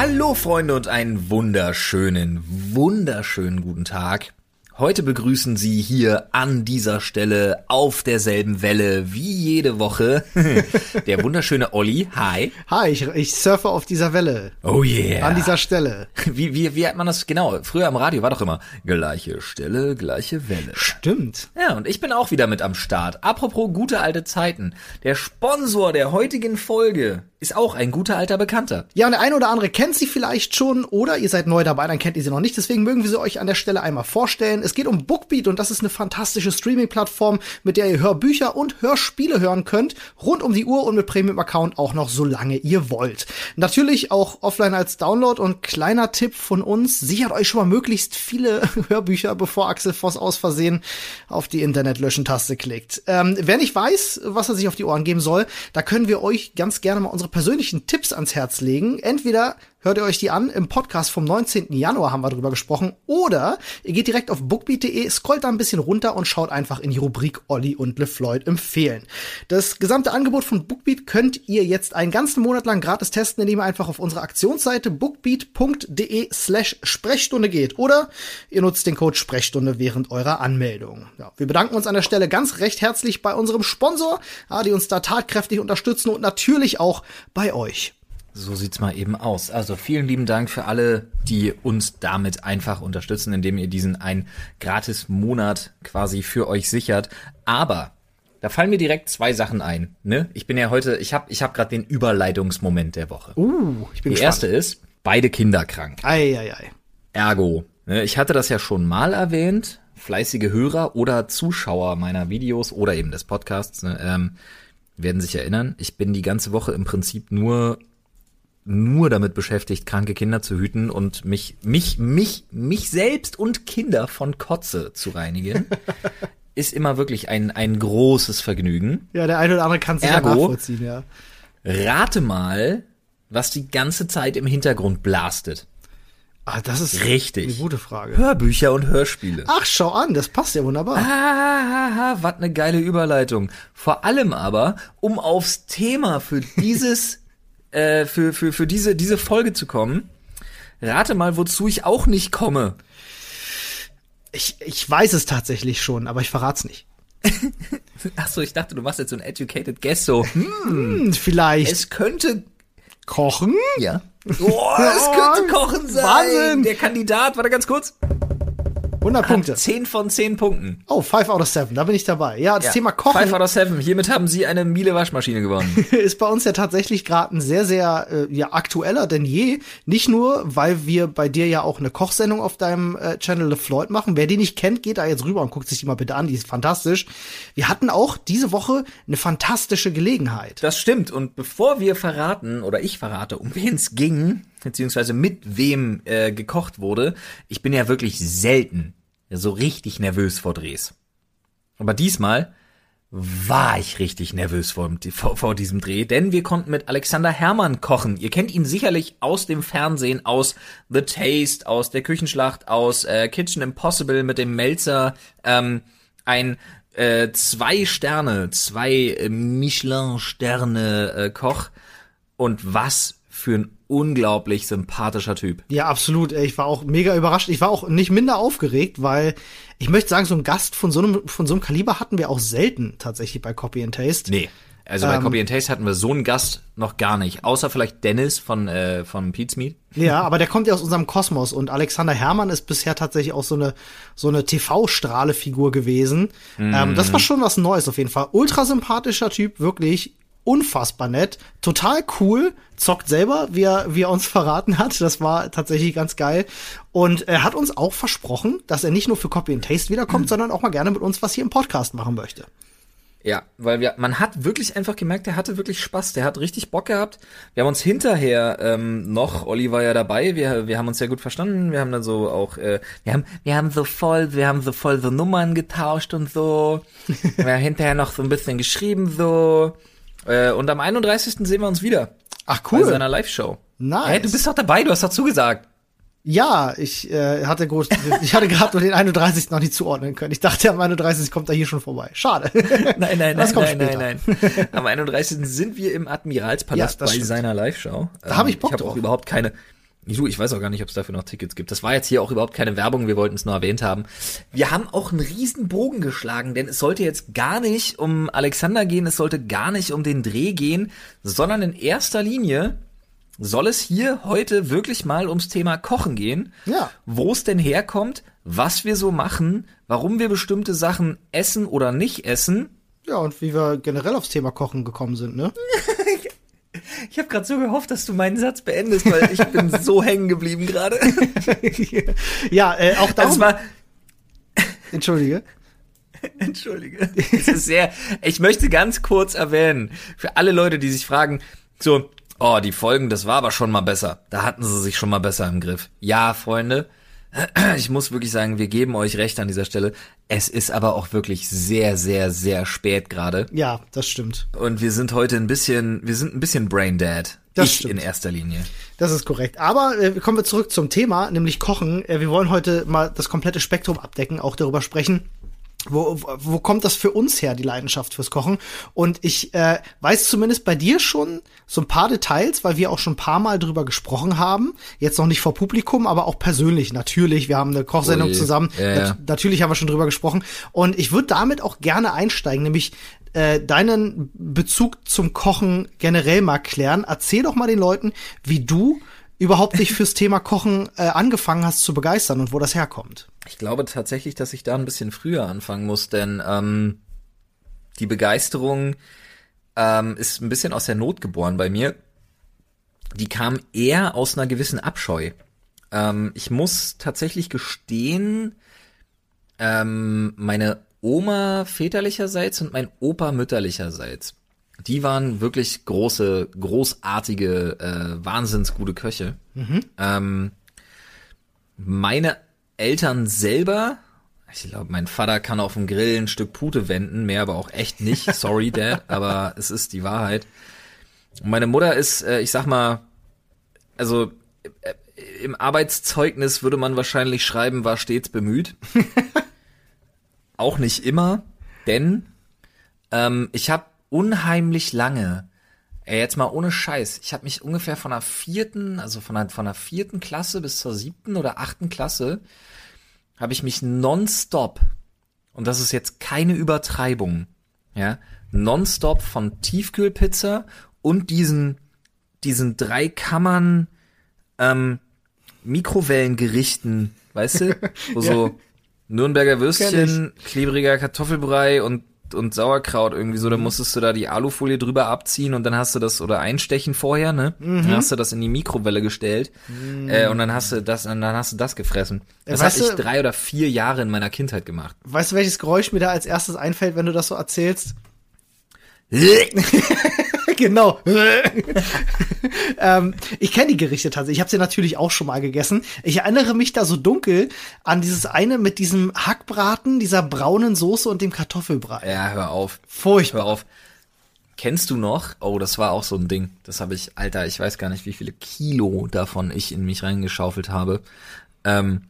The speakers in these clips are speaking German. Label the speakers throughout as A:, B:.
A: Hallo Freunde und einen wunderschönen, wunderschönen guten Tag. Heute begrüßen Sie hier an dieser Stelle auf derselben Welle wie jede Woche der wunderschöne Olli. Hi.
B: Hi, ich, ich surfe auf dieser Welle.
A: Oh yeah.
B: An dieser Stelle.
A: Wie, wie, wie hat man das genau? Früher am Radio war doch immer gleiche Stelle, gleiche Welle.
B: Stimmt.
A: Ja, und ich bin auch wieder mit am Start. Apropos gute alte Zeiten. Der Sponsor der heutigen Folge ist auch ein guter alter Bekannter.
B: Ja, und der eine oder andere kennt sie vielleicht schon oder ihr seid neu dabei, dann kennt ihr sie noch nicht. Deswegen mögen wir sie euch an der Stelle einmal vorstellen. Es geht um Bookbeat und das ist eine fantastische Streaming-Plattform, mit der ihr Hörbücher und Hörspiele hören könnt. Rund um die Uhr und mit Premium-Account auch noch solange ihr wollt. Natürlich auch offline als Download und kleiner Tipp von uns, sichert euch schon mal möglichst viele Hörbücher, bevor Axel Voss aus Versehen auf die Internet-Löschen-Taste klickt. Ähm, wer nicht weiß, was er sich auf die Ohren geben soll, da können wir euch ganz gerne mal unsere persönlichen Tipps ans Herz legen. Entweder hört ihr euch die an, im Podcast vom 19. Januar haben wir drüber gesprochen, oder ihr geht direkt auf bookbeat.de, scrollt da ein bisschen runter und schaut einfach in die Rubrik Olli und LeFloid empfehlen. Das gesamte Angebot von Bookbeat könnt ihr jetzt einen ganzen Monat lang gratis testen, indem ihr einfach auf unsere Aktionsseite bookbeat.de slash Sprechstunde geht oder ihr nutzt den Code Sprechstunde während eurer Anmeldung. Ja, wir bedanken uns an der Stelle ganz recht herzlich bei unserem Sponsor, die uns da tatkräftig unterstützen und natürlich auch bei euch.
A: So sieht's mal eben aus. Also vielen lieben Dank für alle, die uns damit einfach unterstützen, indem ihr diesen einen gratis Monat quasi für euch sichert. Aber da fallen mir direkt zwei Sachen ein. Ne? Ich bin ja heute, ich habe ich hab gerade den Überleitungsmoment der Woche.
B: Uh, ich bin
A: Die
B: gespannt.
A: erste ist, beide Kinder krank.
B: Ei, ei, ei.
A: Ergo. Ne? Ich hatte das ja schon mal erwähnt. Fleißige Hörer oder Zuschauer meiner Videos oder eben des Podcasts ne, ähm, werden sich erinnern. Ich bin die ganze Woche im Prinzip nur nur damit beschäftigt, kranke Kinder zu hüten und mich, mich, mich, mich selbst und Kinder von Kotze zu reinigen, ist immer wirklich ein, ein großes Vergnügen.
B: Ja, der eine oder andere kann es ja nachvollziehen, ja.
A: Rate mal, was die ganze Zeit im Hintergrund blastet.
B: Ah, das ist
A: Richtig.
B: eine gute Frage.
A: Hörbücher und Hörspiele.
B: Ach, schau an, das passt ja wunderbar.
A: Ah, was eine geile Überleitung. Vor allem aber, um aufs Thema für dieses, äh, für, für, für diese, diese Folge zu kommen, rate mal, wozu ich auch nicht komme.
B: Ich, ich weiß es tatsächlich schon, aber ich verrat's nicht.
A: Ach so, ich dachte, du machst jetzt so ein educated guess so. Hm,
B: Hm, vielleicht
A: es könnte,
B: kochen?
A: ja. Oh, es könnte Kochen sein.
B: Wahnsinn.
A: Der Kandidat, warte ganz kurz.
B: 100 Punkte.
A: 10 von 10 Punkten.
B: Oh, 5 out of 7, da bin ich dabei. Ja, das
A: Ja.
B: Thema
A: Five
B: Kochen
A: out of seven. Hiermit haben Sie eine Miele Waschmaschine gewonnen.
B: ist bei uns ja tatsächlich gerade ein sehr, sehr äh, ja, aktueller denn je. Nicht nur, weil wir bei dir ja auch eine Kochsendung auf deinem äh, Channel The Floyd machen. Wer die nicht kennt, geht da jetzt rüber und guckt sich die mal bitte an. Die ist fantastisch. Wir hatten auch diese Woche eine fantastische Gelegenheit.
A: Das stimmt. Und bevor wir verraten, oder ich verrate, um wen es ging, beziehungsweise mit wem äh, gekocht wurde, ich bin ja wirklich selten so richtig nervös vor Drehs. Aber diesmal war ich richtig nervös vor, vor, vor diesem Dreh, denn wir konnten mit Alexander Herrmann kochen. Ihr kennt ihn sicherlich aus dem Fernsehen, aus The Taste, aus der Küchenschlacht, aus äh, Kitchen Impossible mit dem Melzer. Ähm, ein äh, zwei Sterne, zwei äh, Michelin-Sterne äh, Koch. Und was für ein unglaublich sympathischer Typ.
B: Ja, absolut. Ich war auch mega überrascht. Ich war auch nicht minder aufgeregt, weil ich möchte sagen, so ein Gast von so einem, von so einem Kaliber hatten wir auch selten tatsächlich bei Copy and Taste.
A: Nee. Also bei
B: Ähm,
A: Copy and Taste hatten wir so einen Gast noch gar nicht. Außer vielleicht Dennis von, äh, von Pete's Meat.
B: Ja, aber der kommt ja aus unserem Kosmos und Alexander Herrmann ist bisher tatsächlich auch so eine so eine TV-Strahle-Figur gewesen. Ähm, das war schon was Neues auf jeden Fall. Ultra sympathischer Typ, wirklich unfassbar nett, total cool, zockt selber, wie er, wie er uns verraten hat. Das war tatsächlich ganz geil. Und er hat uns auch versprochen, dass er nicht nur für Copy and Taste wiederkommt, sondern auch mal gerne mit uns was hier im Podcast machen möchte.
A: Ja, weil wir, man hat wirklich einfach gemerkt, der hatte wirklich Spaß, der hat richtig Bock gehabt. Wir haben uns hinterher ähm, noch, Olli war ja dabei, wir, wir haben uns sehr gut verstanden, wir haben dann so auch, äh, wir haben, wir haben so voll, wir haben so voll so Nummern getauscht und so. wir haben hinterher noch so ein bisschen geschrieben so. Äh, und am 31. sehen wir uns wieder.
B: Ach
A: Bei
B: cool.
A: seiner Live-Show.
B: Nice.
A: Hey, du bist doch dabei, du hast doch zugesagt.
B: Ja, ich äh, hatte gut, ich hatte gerade nur den 31. noch nicht zuordnen können. Ich dachte, am 31. kommt er hier schon vorbei. Schade.
A: Nein, nein,
B: Das
A: nein, nein, nein, nein. Am 31. sind wir im Admiralspalast
B: Ja,
A: bei
B: stimmt.
A: seiner Live-Show.
B: Da hab ich Bock
A: Ich habe auch
B: drauf.
A: überhaupt keine, Du, ich weiß auch gar nicht, ob es dafür noch Tickets gibt. Das war jetzt hier auch überhaupt keine Werbung, wir wollten es nur erwähnt haben. Wir haben auch einen riesen Bogen geschlagen, denn es sollte jetzt gar nicht um Alexander gehen, es sollte gar nicht um den Dreh gehen, sondern in erster Linie soll es hier heute wirklich mal ums Thema Kochen gehen.
B: Ja.
A: Wo es denn herkommt, was wir so machen, warum wir bestimmte Sachen essen oder nicht essen.
B: Ja, und wie wir generell aufs Thema Kochen gekommen sind, ne?
A: Ich habe gerade so gehofft, dass du meinen Satz beendest, weil ich bin so hängen geblieben gerade.
B: ja, äh, auch da.
A: Das war,
B: Entschuldige.
A: Entschuldige. Es ist sehr, ich möchte ganz kurz erwähnen, für alle Leute, die sich fragen, so, oh, die Folgen, das war aber schon mal besser. Da hatten sie sich schon mal besser im Griff. Ja, Freunde, ich muss wirklich sagen, wir geben euch recht an dieser Stelle. Es ist aber auch wirklich sehr, sehr, sehr spät gerade.
B: Ja, das stimmt.
A: Und wir sind heute ein bisschen, wir sind ein bisschen brain dead.
B: Das
A: ich
B: stimmt.
A: in erster Linie.
B: Das ist korrekt. Aber äh, kommen wir zurück zum Thema, nämlich Kochen. Äh, wir wollen heute mal das komplette Spektrum abdecken, auch darüber sprechen. Wo, wo- kommt das für uns her, die Leidenschaft fürs Kochen? Und ich äh, weiß zumindest bei dir schon so ein paar Details, weil wir auch schon ein paar Mal drüber gesprochen haben. Jetzt noch nicht vor Publikum, aber auch persönlich, natürlich. Wir haben eine Kochsendung
A: Ui.
B: zusammen.
A: Ja, ja.
B: Nat- Natürlich haben wir schon drüber gesprochen. Und ich würde damit auch gerne einsteigen, nämlich äh, deinen Bezug zum Kochen generell mal klären. Erzähl doch mal den Leuten, wie du überhaupt dich fürs Thema Kochen äh, angefangen hast zu begeistern und wo das herkommt.
A: Ich glaube tatsächlich, dass ich da ein bisschen früher anfangen muss, denn ähm, die Begeisterung ähm, ist ein bisschen aus der Not geboren bei mir. Die kam eher aus einer gewissen Abscheu. Ähm, ich muss tatsächlich gestehen, ähm, meine Oma väterlicherseits und mein Opa mütterlicherseits, die waren wirklich große, großartige, äh, wahnsinns gute Köche. Ähm, meine Eltern selber, ich glaube, mein Vater kann auf dem Grill ein Stück Pute wenden, mehr aber auch echt nicht. Sorry, Dad, aber es ist die Wahrheit. Und meine Mutter ist, äh, ich sag mal, also äh, im Arbeitszeugnis würde man wahrscheinlich schreiben, war stets bemüht. auch nicht immer, denn ähm, ich habe unheimlich lange, ey, jetzt mal ohne Scheiß, ich habe mich ungefähr von der vierten, also von der, von der vierten Klasse bis zur siebten oder achten Klasse, habe ich mich nonstop, und das ist jetzt keine Übertreibung, ja, nonstop von Tiefkühlpizza und diesen, diesen drei Kammern ähm, Mikrowellengerichten, weißt du, wo so Nürnberger Würstchen, klebriger Kartoffelbrei und und Sauerkraut irgendwie so, dann musstest du da die Alufolie drüber abziehen und dann hast du das oder einstechen vorher, ne? Dann hast du das in die Mikrowelle gestellt äh, und dann hast du das, dann hast du das gefressen. Das
B: weißt
A: habe ich drei oder vier Jahre in meiner Kindheit gemacht.
B: Weißt du, welches Geräusch mir da als erstes einfällt, wenn du das so erzählst? genau. ähm, ich kenne die Gerichte tatsächlich. Ich habe sie natürlich auch schon mal gegessen. Ich erinnere mich da so dunkel an dieses eine mit diesem Hackbraten, dieser braunen Soße und dem Kartoffelbrei.
A: Ja, hör auf.
B: Furchtbar.
A: Hör auf. Kennst du noch? Oh, das war auch so ein Ding. Das habe ich, Alter, ich weiß gar nicht, wie viele Kilo davon ich in mich reingeschaufelt habe. Ähm,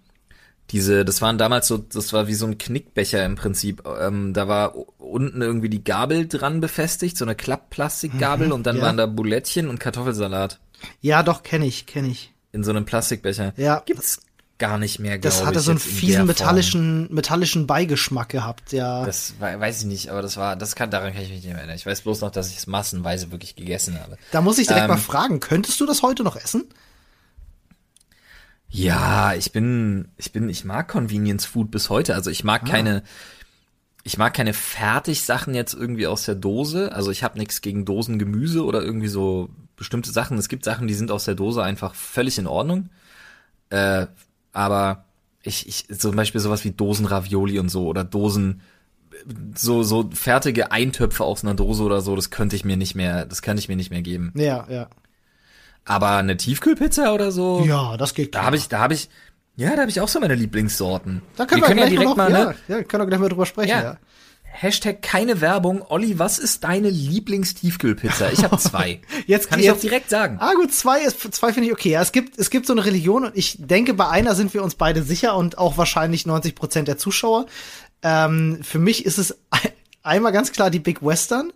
A: diese, das waren damals so, das war wie so ein Knickbecher im Prinzip. Ähm, da war unten irgendwie die Gabel dran befestigt, so eine Klappplastikgabel und dann
B: ja.
A: waren da Bulettchen und Kartoffelsalat
B: Ja, doch, kenne ich, kenne ich.
A: in so einem Plastikbecher.
B: Ja.
A: Gibt's gar nicht mehr,
B: Das hatte
A: ich,
B: so einen fiesen metallischen, metallischen Beigeschmack gehabt, ja.
A: Das wei- weiß ich nicht, aber das war, das kann, daran kann ich mich nicht mehr erinnern. Ich weiß bloß noch, dass ich es massenweise wirklich gegessen habe.
B: da muss ich direkt
A: Ähm,
B: mal fragen, könntest du das heute noch essen?
A: Ja, ich bin, ich bin, ich mag Convenience Food bis heute. Also ich mag keine, ich mag keine Fertigsachen jetzt irgendwie aus der Dose. Also ich habe nichts gegen Dosengemüse oder irgendwie so bestimmte Sachen. Es gibt Sachen, die sind aus der Dose einfach völlig in Ordnung. Äh, aber ich, ich, zum Beispiel sowas wie Dosen-Ravioli und so oder Dosen, so, so fertige Eintöpfe aus einer Dose oder so, das könnte ich mir nicht mehr, das könnte ich mir nicht mehr geben.
B: Ja, ja.
A: Aber eine Tiefkühlpizza oder so?
B: Ja, das geht
A: Da habe ich, da habe ich, ja, da habe ich auch so meine Lieblingssorten.
B: Da können wir,
A: wir können ja
B: gleich
A: direkt
B: mal,
A: mal,
B: noch,
A: ne?
B: ja, ja, können wir gleich mal drüber sprechen,
A: Ja.
B: ja.
A: Hashtag keine Werbung. Olli, was ist deine Lieblingstiefkühlpizza? Ich habe zwei.
B: Jetzt-
A: Kann ich
B: jetzt-
A: auch direkt sagen.
B: Ah, gut, zwei, ist, zwei finde ich okay. Ja, es gibt, es gibt so eine Religion und ich denke, bei einer sind wir uns beide sicher und auch wahrscheinlich 90 Prozent der Zuschauer. Ähm, für mich ist es ein- einmal ganz klar die Big Western.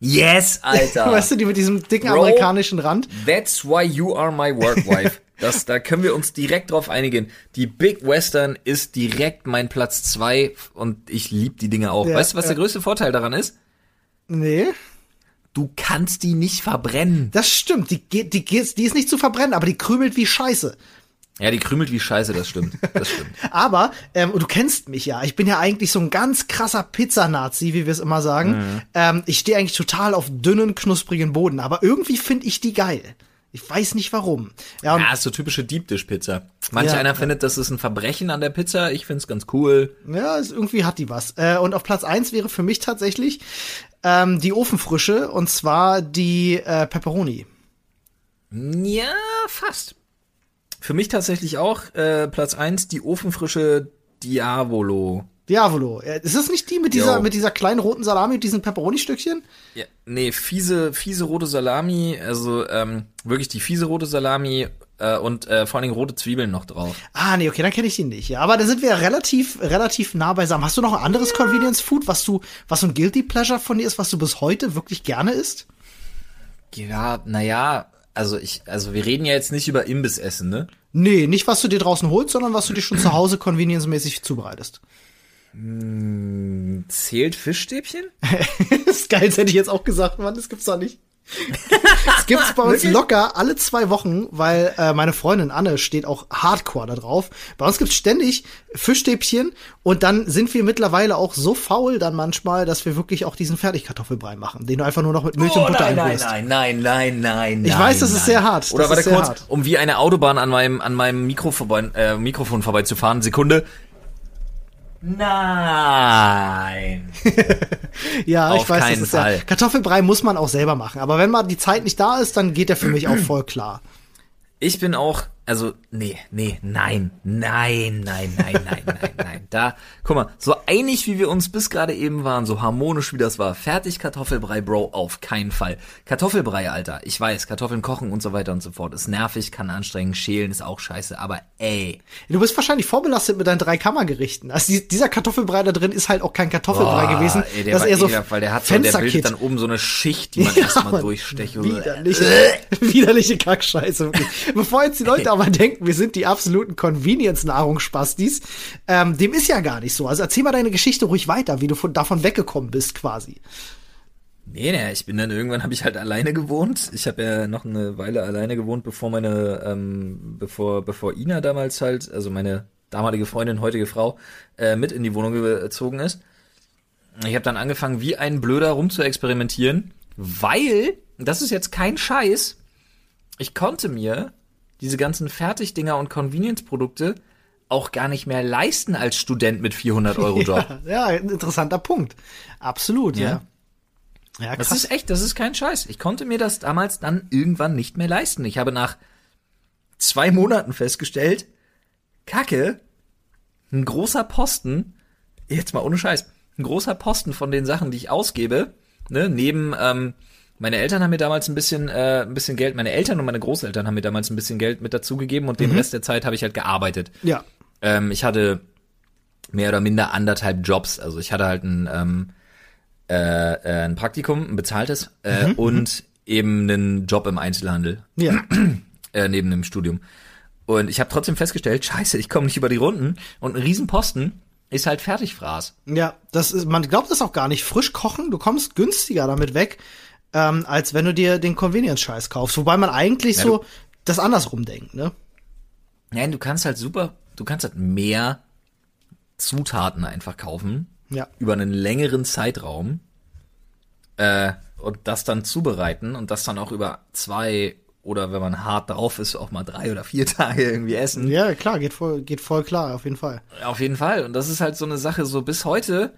A: Yes, Alter.
B: Weißt du, die mit diesem dicken
A: Bro.
B: amerikanischen Rand.
A: That's why you are my work wife. Das, da können wir uns direkt drauf einigen. Die Big Western ist direkt mein Platz zwei und ich lieb die Dinge auch.
B: Ja,
A: weißt du, was
B: ja.
A: der größte Vorteil daran ist?
B: Nee.
A: Du kannst die nicht verbrennen.
B: Das stimmt. Die geht, die geht, die ist nicht zu verbrennen, aber die krümelt wie Scheiße.
A: Ja, die krümelt wie Scheiße, das stimmt. Das stimmt.
B: Aber, ähm, du kennst mich ja, ich bin ja eigentlich so ein ganz krasser Pizzanazi, wie wir es immer sagen.
A: Mhm.
B: Ähm, ich stehe eigentlich total auf dünnen, knusprigen Boden, aber irgendwie finde ich die geil. Ich weiß nicht warum. Ja,
A: Ja, ist so typische Deep Dish Pizza. Manch
B: Ja,
A: einer findet, das ist ein Verbrechen an der Pizza. Ich find's ganz cool.
B: Ja, ist, irgendwie hat die was. Äh, und auf Platz eins wäre für mich tatsächlich ähm, die Ofenfrische und zwar die äh, Pepperoni.
A: Ja, fast. Für mich tatsächlich auch äh, Platz eins die ofenfrische Diavolo.
B: Diavolo. Ist das nicht die mit dieser,
A: Jo.
B: mit dieser kleinen roten Salami und diesen Pepperoni-Stückchen?
A: Ja, nee, fiese, fiese rote Salami, also ähm, wirklich die fiese rote Salami äh, und äh, vor allen Dingen rote Zwiebeln noch drauf.
B: Ah, nee, okay, dann kenne ich die nicht. Ja, aber da sind wir relativ, relativ nah beisammen. Hast du noch ein anderes Convenience Food, was du, was so ein Guilty Pleasure von dir ist, was du bis heute wirklich gerne isst?
A: Ja, naja, also ich, also wir reden ja jetzt nicht über Imbissessen, ne?
B: Nee, nicht was du dir draußen holst, sondern was du dir schon zu Hause convenience-mäßig zubereitest.
A: Zählt Fischstäbchen?
B: das ist geil, das hätte ich jetzt auch gesagt, Mann, das gibt's doch nicht. Das gibt's bei uns locker alle zwei Wochen, weil äh, meine Freundin Anne steht auch hardcore da drauf. Bei uns gibt's ständig Fischstäbchen und dann sind wir mittlerweile auch so faul dann manchmal, dass wir wirklich auch diesen Fertigkartoffelbrei machen, den du einfach nur noch mit Milch und Butter
A: Oh, nein, nein,
B: einrührst.
A: nein, nein, nein, nein,
B: Ich
A: nein,
B: weiß, das ist
A: nein.
B: sehr hart.
A: Oder
B: Das
A: warte
B: ist
A: kurz,
B: hart.
A: um wie eine Autobahn an meinem, an meinem Mikro vorbei, äh, Mikrofon vorbeizufahren. Sekunde. Nein.
B: Ja,
A: Auf
B: ich weiß, das ist ja,
A: Fall.
B: Kartoffelbrei muss man auch selber machen, aber wenn mal die Zeit nicht da ist, dann geht der für mich auch voll klar.
A: Ich bin auch, also, nee, nee, nein, nein, nein, nein, nein, nein, nein. Da, guck mal, so einig wie wir uns bis gerade eben waren, so harmonisch wie das war, fertig Kartoffelbrei, Bro, auf keinen Fall. Kartoffelbrei, Alter, ich weiß, Kartoffeln kochen und so weiter und so fort, ist nervig, kann anstrengend, schälen ist auch scheiße, aber ey,
B: Du bist wahrscheinlich vorbelastet mit deinen drei Kammergerichten. Also die, dieser Kartoffelbrei da drin ist halt auch kein Kartoffelbrei
A: Boah,
B: gewesen.
A: Ey, der
B: das
A: war
B: ist eher so
A: weil der hat so, der bildet dann oben so eine Schicht, die man
B: Ja,
A: erstmal
B: Mann.
A: durchstecht.
B: Widerliche, widerliche Kackscheiße. wirklich. Bevor jetzt die Leute aber denken, wir sind die absoluten Convenience-Nahrungsspastis, ähm, dem ist ja gar nicht so. Also erzähl mal deine Geschichte ruhig weiter, wie du von, davon weggekommen bist quasi.
A: Nee, nee, ich bin dann irgendwann habe ich halt alleine gewohnt. Ich habe ja noch eine Weile alleine gewohnt, bevor meine, ähm, bevor, bevor Ina damals halt, also meine damalige Freundin, heutige Frau, äh, mit in die Wohnung gezogen ist. Ich habe dann angefangen, wie ein Blöder rum zu experimentieren, weil, das ist jetzt kein Scheiß, ich konnte mir diese ganzen Fertigdinger und Convenience-Produkte auch gar nicht mehr leisten als Student mit 400 Euro Job.
B: Ja, ein interessanter Punkt. Absolut, ja.
A: Ja.
B: Ja,
A: Das
B: krass.
A: ist echt, das ist kein Scheiß. Ich konnte mir das damals dann irgendwann nicht mehr leisten. Ich habe nach zwei Monaten festgestellt, Kacke, ein großer Posten, jetzt mal ohne Scheiß, ein großer Posten von den Sachen, die ich ausgebe, ne, neben, ähm, meine Eltern haben mir damals ein bisschen, äh, ein bisschen Geld, meine Eltern und meine Großeltern haben mir damals ein bisschen Geld mit dazugegeben und den Rest der Zeit habe ich halt gearbeitet.
B: ja.
A: Ähm, ich hatte mehr oder minder anderthalb Jobs. Also ich hatte halt ein, ähm, äh, äh, ein Praktikum, ein bezahltes äh, und eben einen Job im Einzelhandel
B: Ja.
A: äh, neben dem Studium. Und ich habe trotzdem festgestellt, scheiße, ich komme nicht über die Runden und ein Riesenposten ist halt Fertigfraß.
B: Ja, das ist, man glaubt das auch gar nicht. Frisch kochen, du kommst günstiger damit weg, ähm, als wenn du dir den Convenience-Scheiß kaufst. Wobei man eigentlich
A: Ja,
B: so das andersrum denkt, ne?
A: Nein, du kannst halt super, du kannst halt mehr Zutaten einfach kaufen
B: Ja.
A: über einen längeren Zeitraum äh, und das dann zubereiten und das dann auch über zwei oder wenn man hart drauf ist, auch mal drei oder vier Tage irgendwie essen.
B: Ja, klar, geht voll, geht voll klar, auf jeden Fall.
A: Auf jeden Fall. Und das ist halt so eine Sache, so bis heute,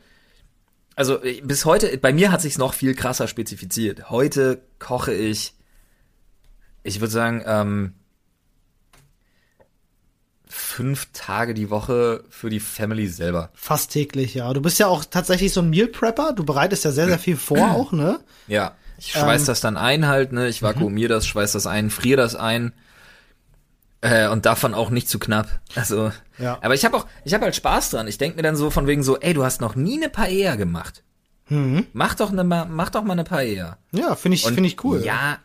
A: also äh, bis heute, bei mir hat sich's noch viel krasser spezifiziert. Heute koche ich, ich würde sagen, ähm, fünf Tage die Woche für die Family selber.
B: Fast täglich, ja. Du bist ja auch tatsächlich so ein Meal Prepper. Du bereitest ja sehr, sehr viel vor auch, ne?
A: Ja. Ich schweiß
B: Ähm.
A: das dann ein halt, ne? Ich vakuumiere das, schweiß das ein, friere das ein. Äh, und davon auch nicht zu knapp. Also,
B: Ja.
A: aber ich habe auch, ich habe halt Spaß dran. Ich denk mir dann so von wegen so, ey, du hast noch nie eine Paella gemacht.
B: Mhm.
A: Mach doch ne, ma- mach doch mal eine Paella.
B: Ja, finde ich, finde ich cool.
A: Ja,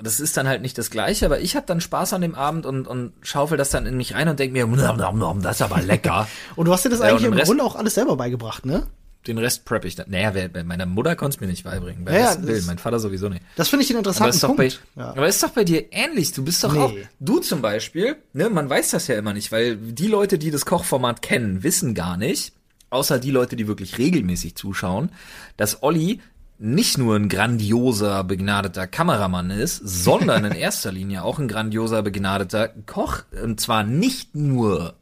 A: das ist dann halt nicht das Gleiche, aber ich habe dann Spaß an dem Abend und, und schaufel das dann in mich rein und denk mir, das ist aber lecker.
B: Und du hast dir das
A: Ja,
B: eigentlich
A: und
B: im
A: Rest-
B: Grunde auch alles selber beigebracht, ne?
A: Den Rest prep ich dann. Naja, bei meiner Mutter konnte es mir nicht beibringen. Bei
B: Ja, ja,
A: Willen, mein Vater sowieso nicht.
B: Das finde ich den
A: Aber
B: interessanten
A: ist, doch bei,
B: Punkt. ja.
A: aber ist doch bei dir ähnlich. Du bist doch
B: Nee.
A: auch, du zum Beispiel, ne, man weiß das ja immer nicht, weil die Leute, die das Kochformat kennen, wissen gar nicht, außer die Leute, die wirklich regelmäßig zuschauen, dass Olli nicht nur ein grandioser, begnadeter Kameramann ist, sondern in erster Linie auch ein grandioser, begnadeter Koch. Und zwar nicht nur,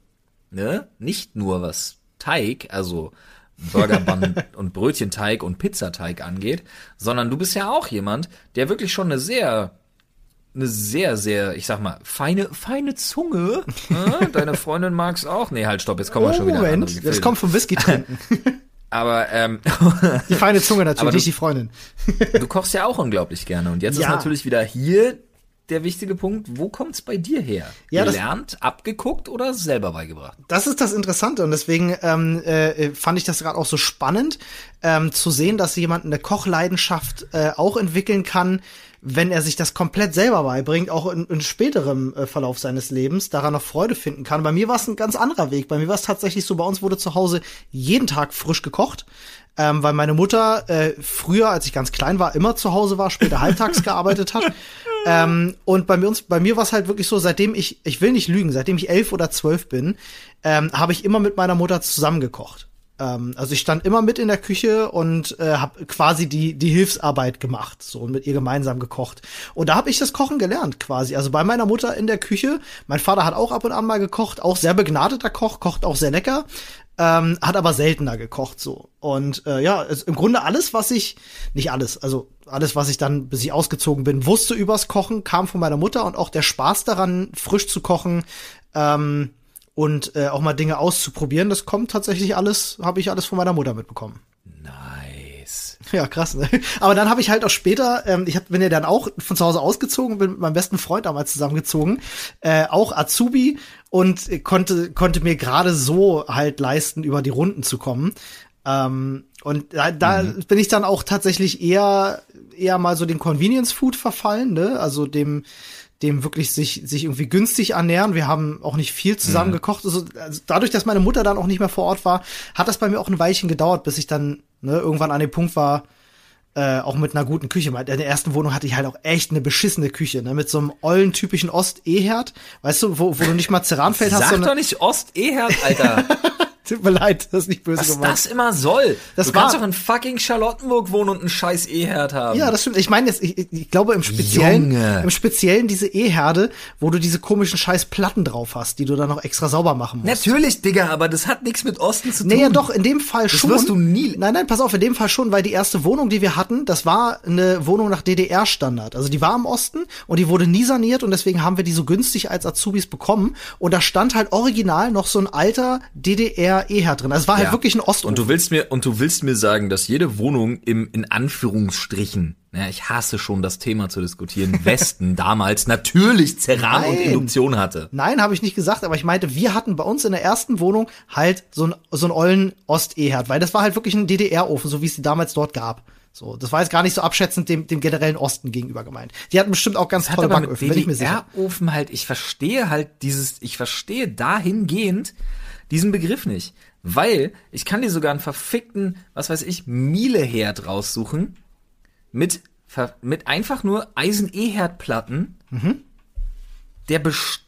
A: ne, nicht nur was Teig, also Burgerbun und Brötchenteig und Pizzateig angeht, sondern du bist ja auch jemand, der wirklich schon eine sehr eine sehr, sehr, ich sag mal, feine, feine Zunge. Äh? Deine Freundin mag's auch. Nee, halt, stopp, jetzt kommen wir schon wieder.
B: Moment, das kommt vom Whisky trinken.
A: Aber ähm,
B: Die feine Zunge natürlich,
A: du-
B: die Freundin.
A: du kochst ja auch unglaublich gerne. Und jetzt
B: Ja.
A: ist natürlich wieder hier der wichtige Punkt, wo kommt's bei dir her?
B: Ja,
A: Gelernt, abgeguckt oder selber beigebracht?
B: Das ist das Interessante und deswegen ähm, äh, fand ich das gerade auch so spannend, ähm, zu sehen, dass jemand eine Kochleidenschaft äh, auch entwickeln kann, wenn er sich das komplett selber beibringt, auch in, in späterem äh, Verlauf seines Lebens, daran noch Freude finden kann. Bei mir war es ein ganz anderer Weg. Bei mir war es tatsächlich so, bei uns wurde zu Hause jeden Tag frisch gekocht. Ähm, weil meine Mutter äh, früher, als ich ganz klein war, immer zu Hause war, später halbtags gearbeitet hat. Ähm, und bei mir, uns, bei mir war es halt wirklich so, seitdem ich, ich will nicht lügen, seitdem ich elf oder zwölf bin, ähm, habe ich immer mit meiner Mutter zusammengekocht. Ähm, also ich stand immer mit in der Küche und äh, habe quasi die die Hilfsarbeit gemacht, so und mit ihr gemeinsam gekocht. Und da habe ich das Kochen gelernt quasi. Also bei meiner Mutter in der Küche. Mein Vater hat auch ab und an mal gekocht, auch sehr begnadeter Koch, kocht auch sehr lecker. Ähm, hat aber seltener gekocht so. Und äh, ja, es, im Grunde alles, was ich, nicht alles, also alles, was ich dann, bis ich ausgezogen bin, wusste übers Kochen, kam von meiner Mutter und auch der Spaß daran, frisch zu kochen ähm, und äh, auch mal Dinge auszuprobieren, das kommt tatsächlich alles, habe ich alles von meiner Mutter mitbekommen.
A: Nice.
B: Ja, krass. Ne? Aber dann habe ich halt auch später, ähm, ich hab, bin ja dann auch von zu Hause ausgezogen, bin mit meinem besten Freund damals zusammengezogen, äh, auch Azubi und äh, konnte konnte mir gerade so halt leisten, über die Runden zu kommen. Ähm, und da, da bin ich dann auch tatsächlich eher eher mal so den Convenience Food verfallen, ne? Also dem dem wirklich sich sich irgendwie günstig ernähren. Wir haben auch nicht viel zusammen gekocht. Also, also dadurch, dass meine Mutter dann auch nicht mehr vor Ort war, hat das bei mir auch ein Weilchen gedauert, bis ich dann ne, irgendwann an dem Punkt war, äh, auch mit einer guten Küche. In der ersten Wohnung hatte ich halt auch echt eine beschissene Küche, ne, mit so einem ollen typischen Ost-E-Herd, weißt du, wo, wo du nicht mal Ceranfeld hast,
A: Sag doch
B: sondern
A: nicht Ost-Eherd, Alter.
B: tut mir leid, das ist nicht böse
A: Was
B: gemeint.
A: das immer soll.
B: Das
A: du
B: war-
A: kannst doch in fucking Charlottenburg wohnen und einen scheiß E-Herd haben.
B: Ja, das stimmt. Ich meine, jetzt, ich, ich- glaube im Speziellen,
A: Junge.
B: im Speziellen diese E-Herde, wo du diese komischen scheiß Platten drauf hast, die du dann noch extra sauber machen musst.
A: Natürlich, Digga, aber das hat nichts mit Osten zu tun.
B: Nee, ja doch, in dem Fall schon.
A: wirst du nie-
B: Nein, nein, pass auf, in dem Fall schon, weil die erste Wohnung, die wir hatten, das war eine Wohnung nach DDR-Standard. Also die war im Osten und die wurde nie saniert und deswegen haben wir die so günstig als Azubis bekommen. Und da stand halt original noch so ein alter DDR-E-Herd drin. Also es war halt
A: Ja.
B: wirklich ein Ostofen.
A: Und du willst mir und du willst mir sagen, dass jede Wohnung im in Anführungsstrichen, ja, ich hasse schon das Thema zu diskutieren, Westen damals natürlich Ceran und. Induktion hatte.
B: Nein, habe ich nicht gesagt, aber ich meinte, wir hatten bei uns in der ersten Wohnung halt so einen so einen ollen Ost-E-Herd, weil das war halt wirklich ein DDR-Ofen, so wie es die damals dort gab. So, das war jetzt gar nicht so abschätzend dem, dem generellen Osten gegenüber gemeint. Die hatten bestimmt auch ganz
A: hat
B: tolle Backöfen, bin ich mir sicher.
A: DDR-Ofen halt, ich verstehe halt dieses, ich verstehe dahingehend diesen Begriff nicht. Weil ich kann dir sogar einen verfickten, was weiß ich, Miele-Herd raussuchen mit, mit einfach nur Eisen-E-Herdplatten,
B: Mhm.
A: der bestimmt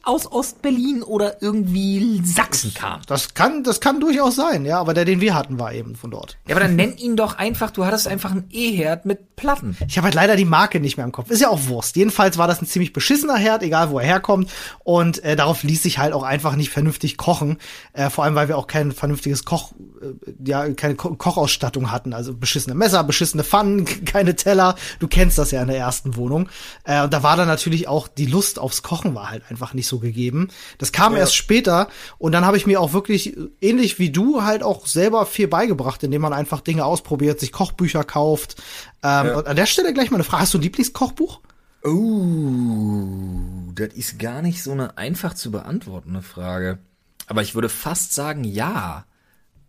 A: nicht aus Ostberlin oder irgendwie Sachsen kam.
B: Das kann, das kann durchaus sein, ja, aber der, den wir hatten, war eben von dort.
A: Ja, aber dann nenn ihn doch einfach, du hattest einfach einen E-Herd mit Platten.
B: Ich habe halt leider die Marke nicht mehr im Kopf. Ist ja auch Wurst. Jedenfalls war das ein ziemlich beschissener Herd, egal wo er herkommt. Und äh, darauf ließ sich halt auch einfach nicht vernünftig kochen. Äh, vor allem, weil wir auch kein vernünftiges Koch, äh, ja, keine Ko Kochausstattung hatten. Also beschissene Messer, beschissene Pfannen, keine Teller. Du kennst das ja in der ersten Wohnung. Äh, und da war dann natürlich auch die Lust aufs Kochen war halt einfach nicht so gegeben. Das kam erst später. Und dann habe ich mir auch wirklich, äh, ähnlich wie du, halt auch selber viel beigebracht, indem man einfach Dinge ausprobiert, sich Kochbücher kauft. Ähm, Und an der Stelle gleich mal eine Frage. Hast du ein Lieblingskochbuch?
A: Oh, das ist gar nicht so eine einfach zu beantwortende Frage. Aber ich würde fast sagen, ja.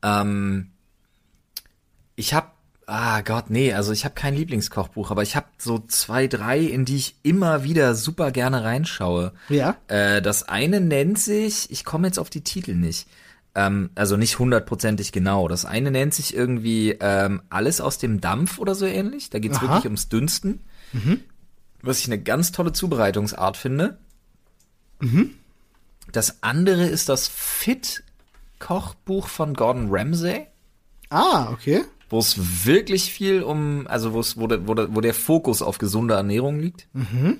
A: Ähm, ich habe Ah Gott, nee, also ich habe kein Lieblingskochbuch, aber ich habe so zwei, drei, in die ich immer wieder super gerne reinschaue.
B: Ja.
A: Äh, das eine nennt sich, ich komme jetzt auf die Titel nicht, ähm, also nicht hundertprozentig genau. Das eine nennt sich irgendwie ähm, alles aus dem Dampf oder so ähnlich. Da geht's
B: Aha.
A: wirklich ums Dünsten. Was ich eine ganz tolle Zubereitungsart finde. Das andere ist das Fit-Kochbuch von Gordon Ramsay
B: Ah, okay.
A: Wo es wirklich viel um, also wo es, wo der, wo der, wo der Fokus auf gesunde Ernährung liegt.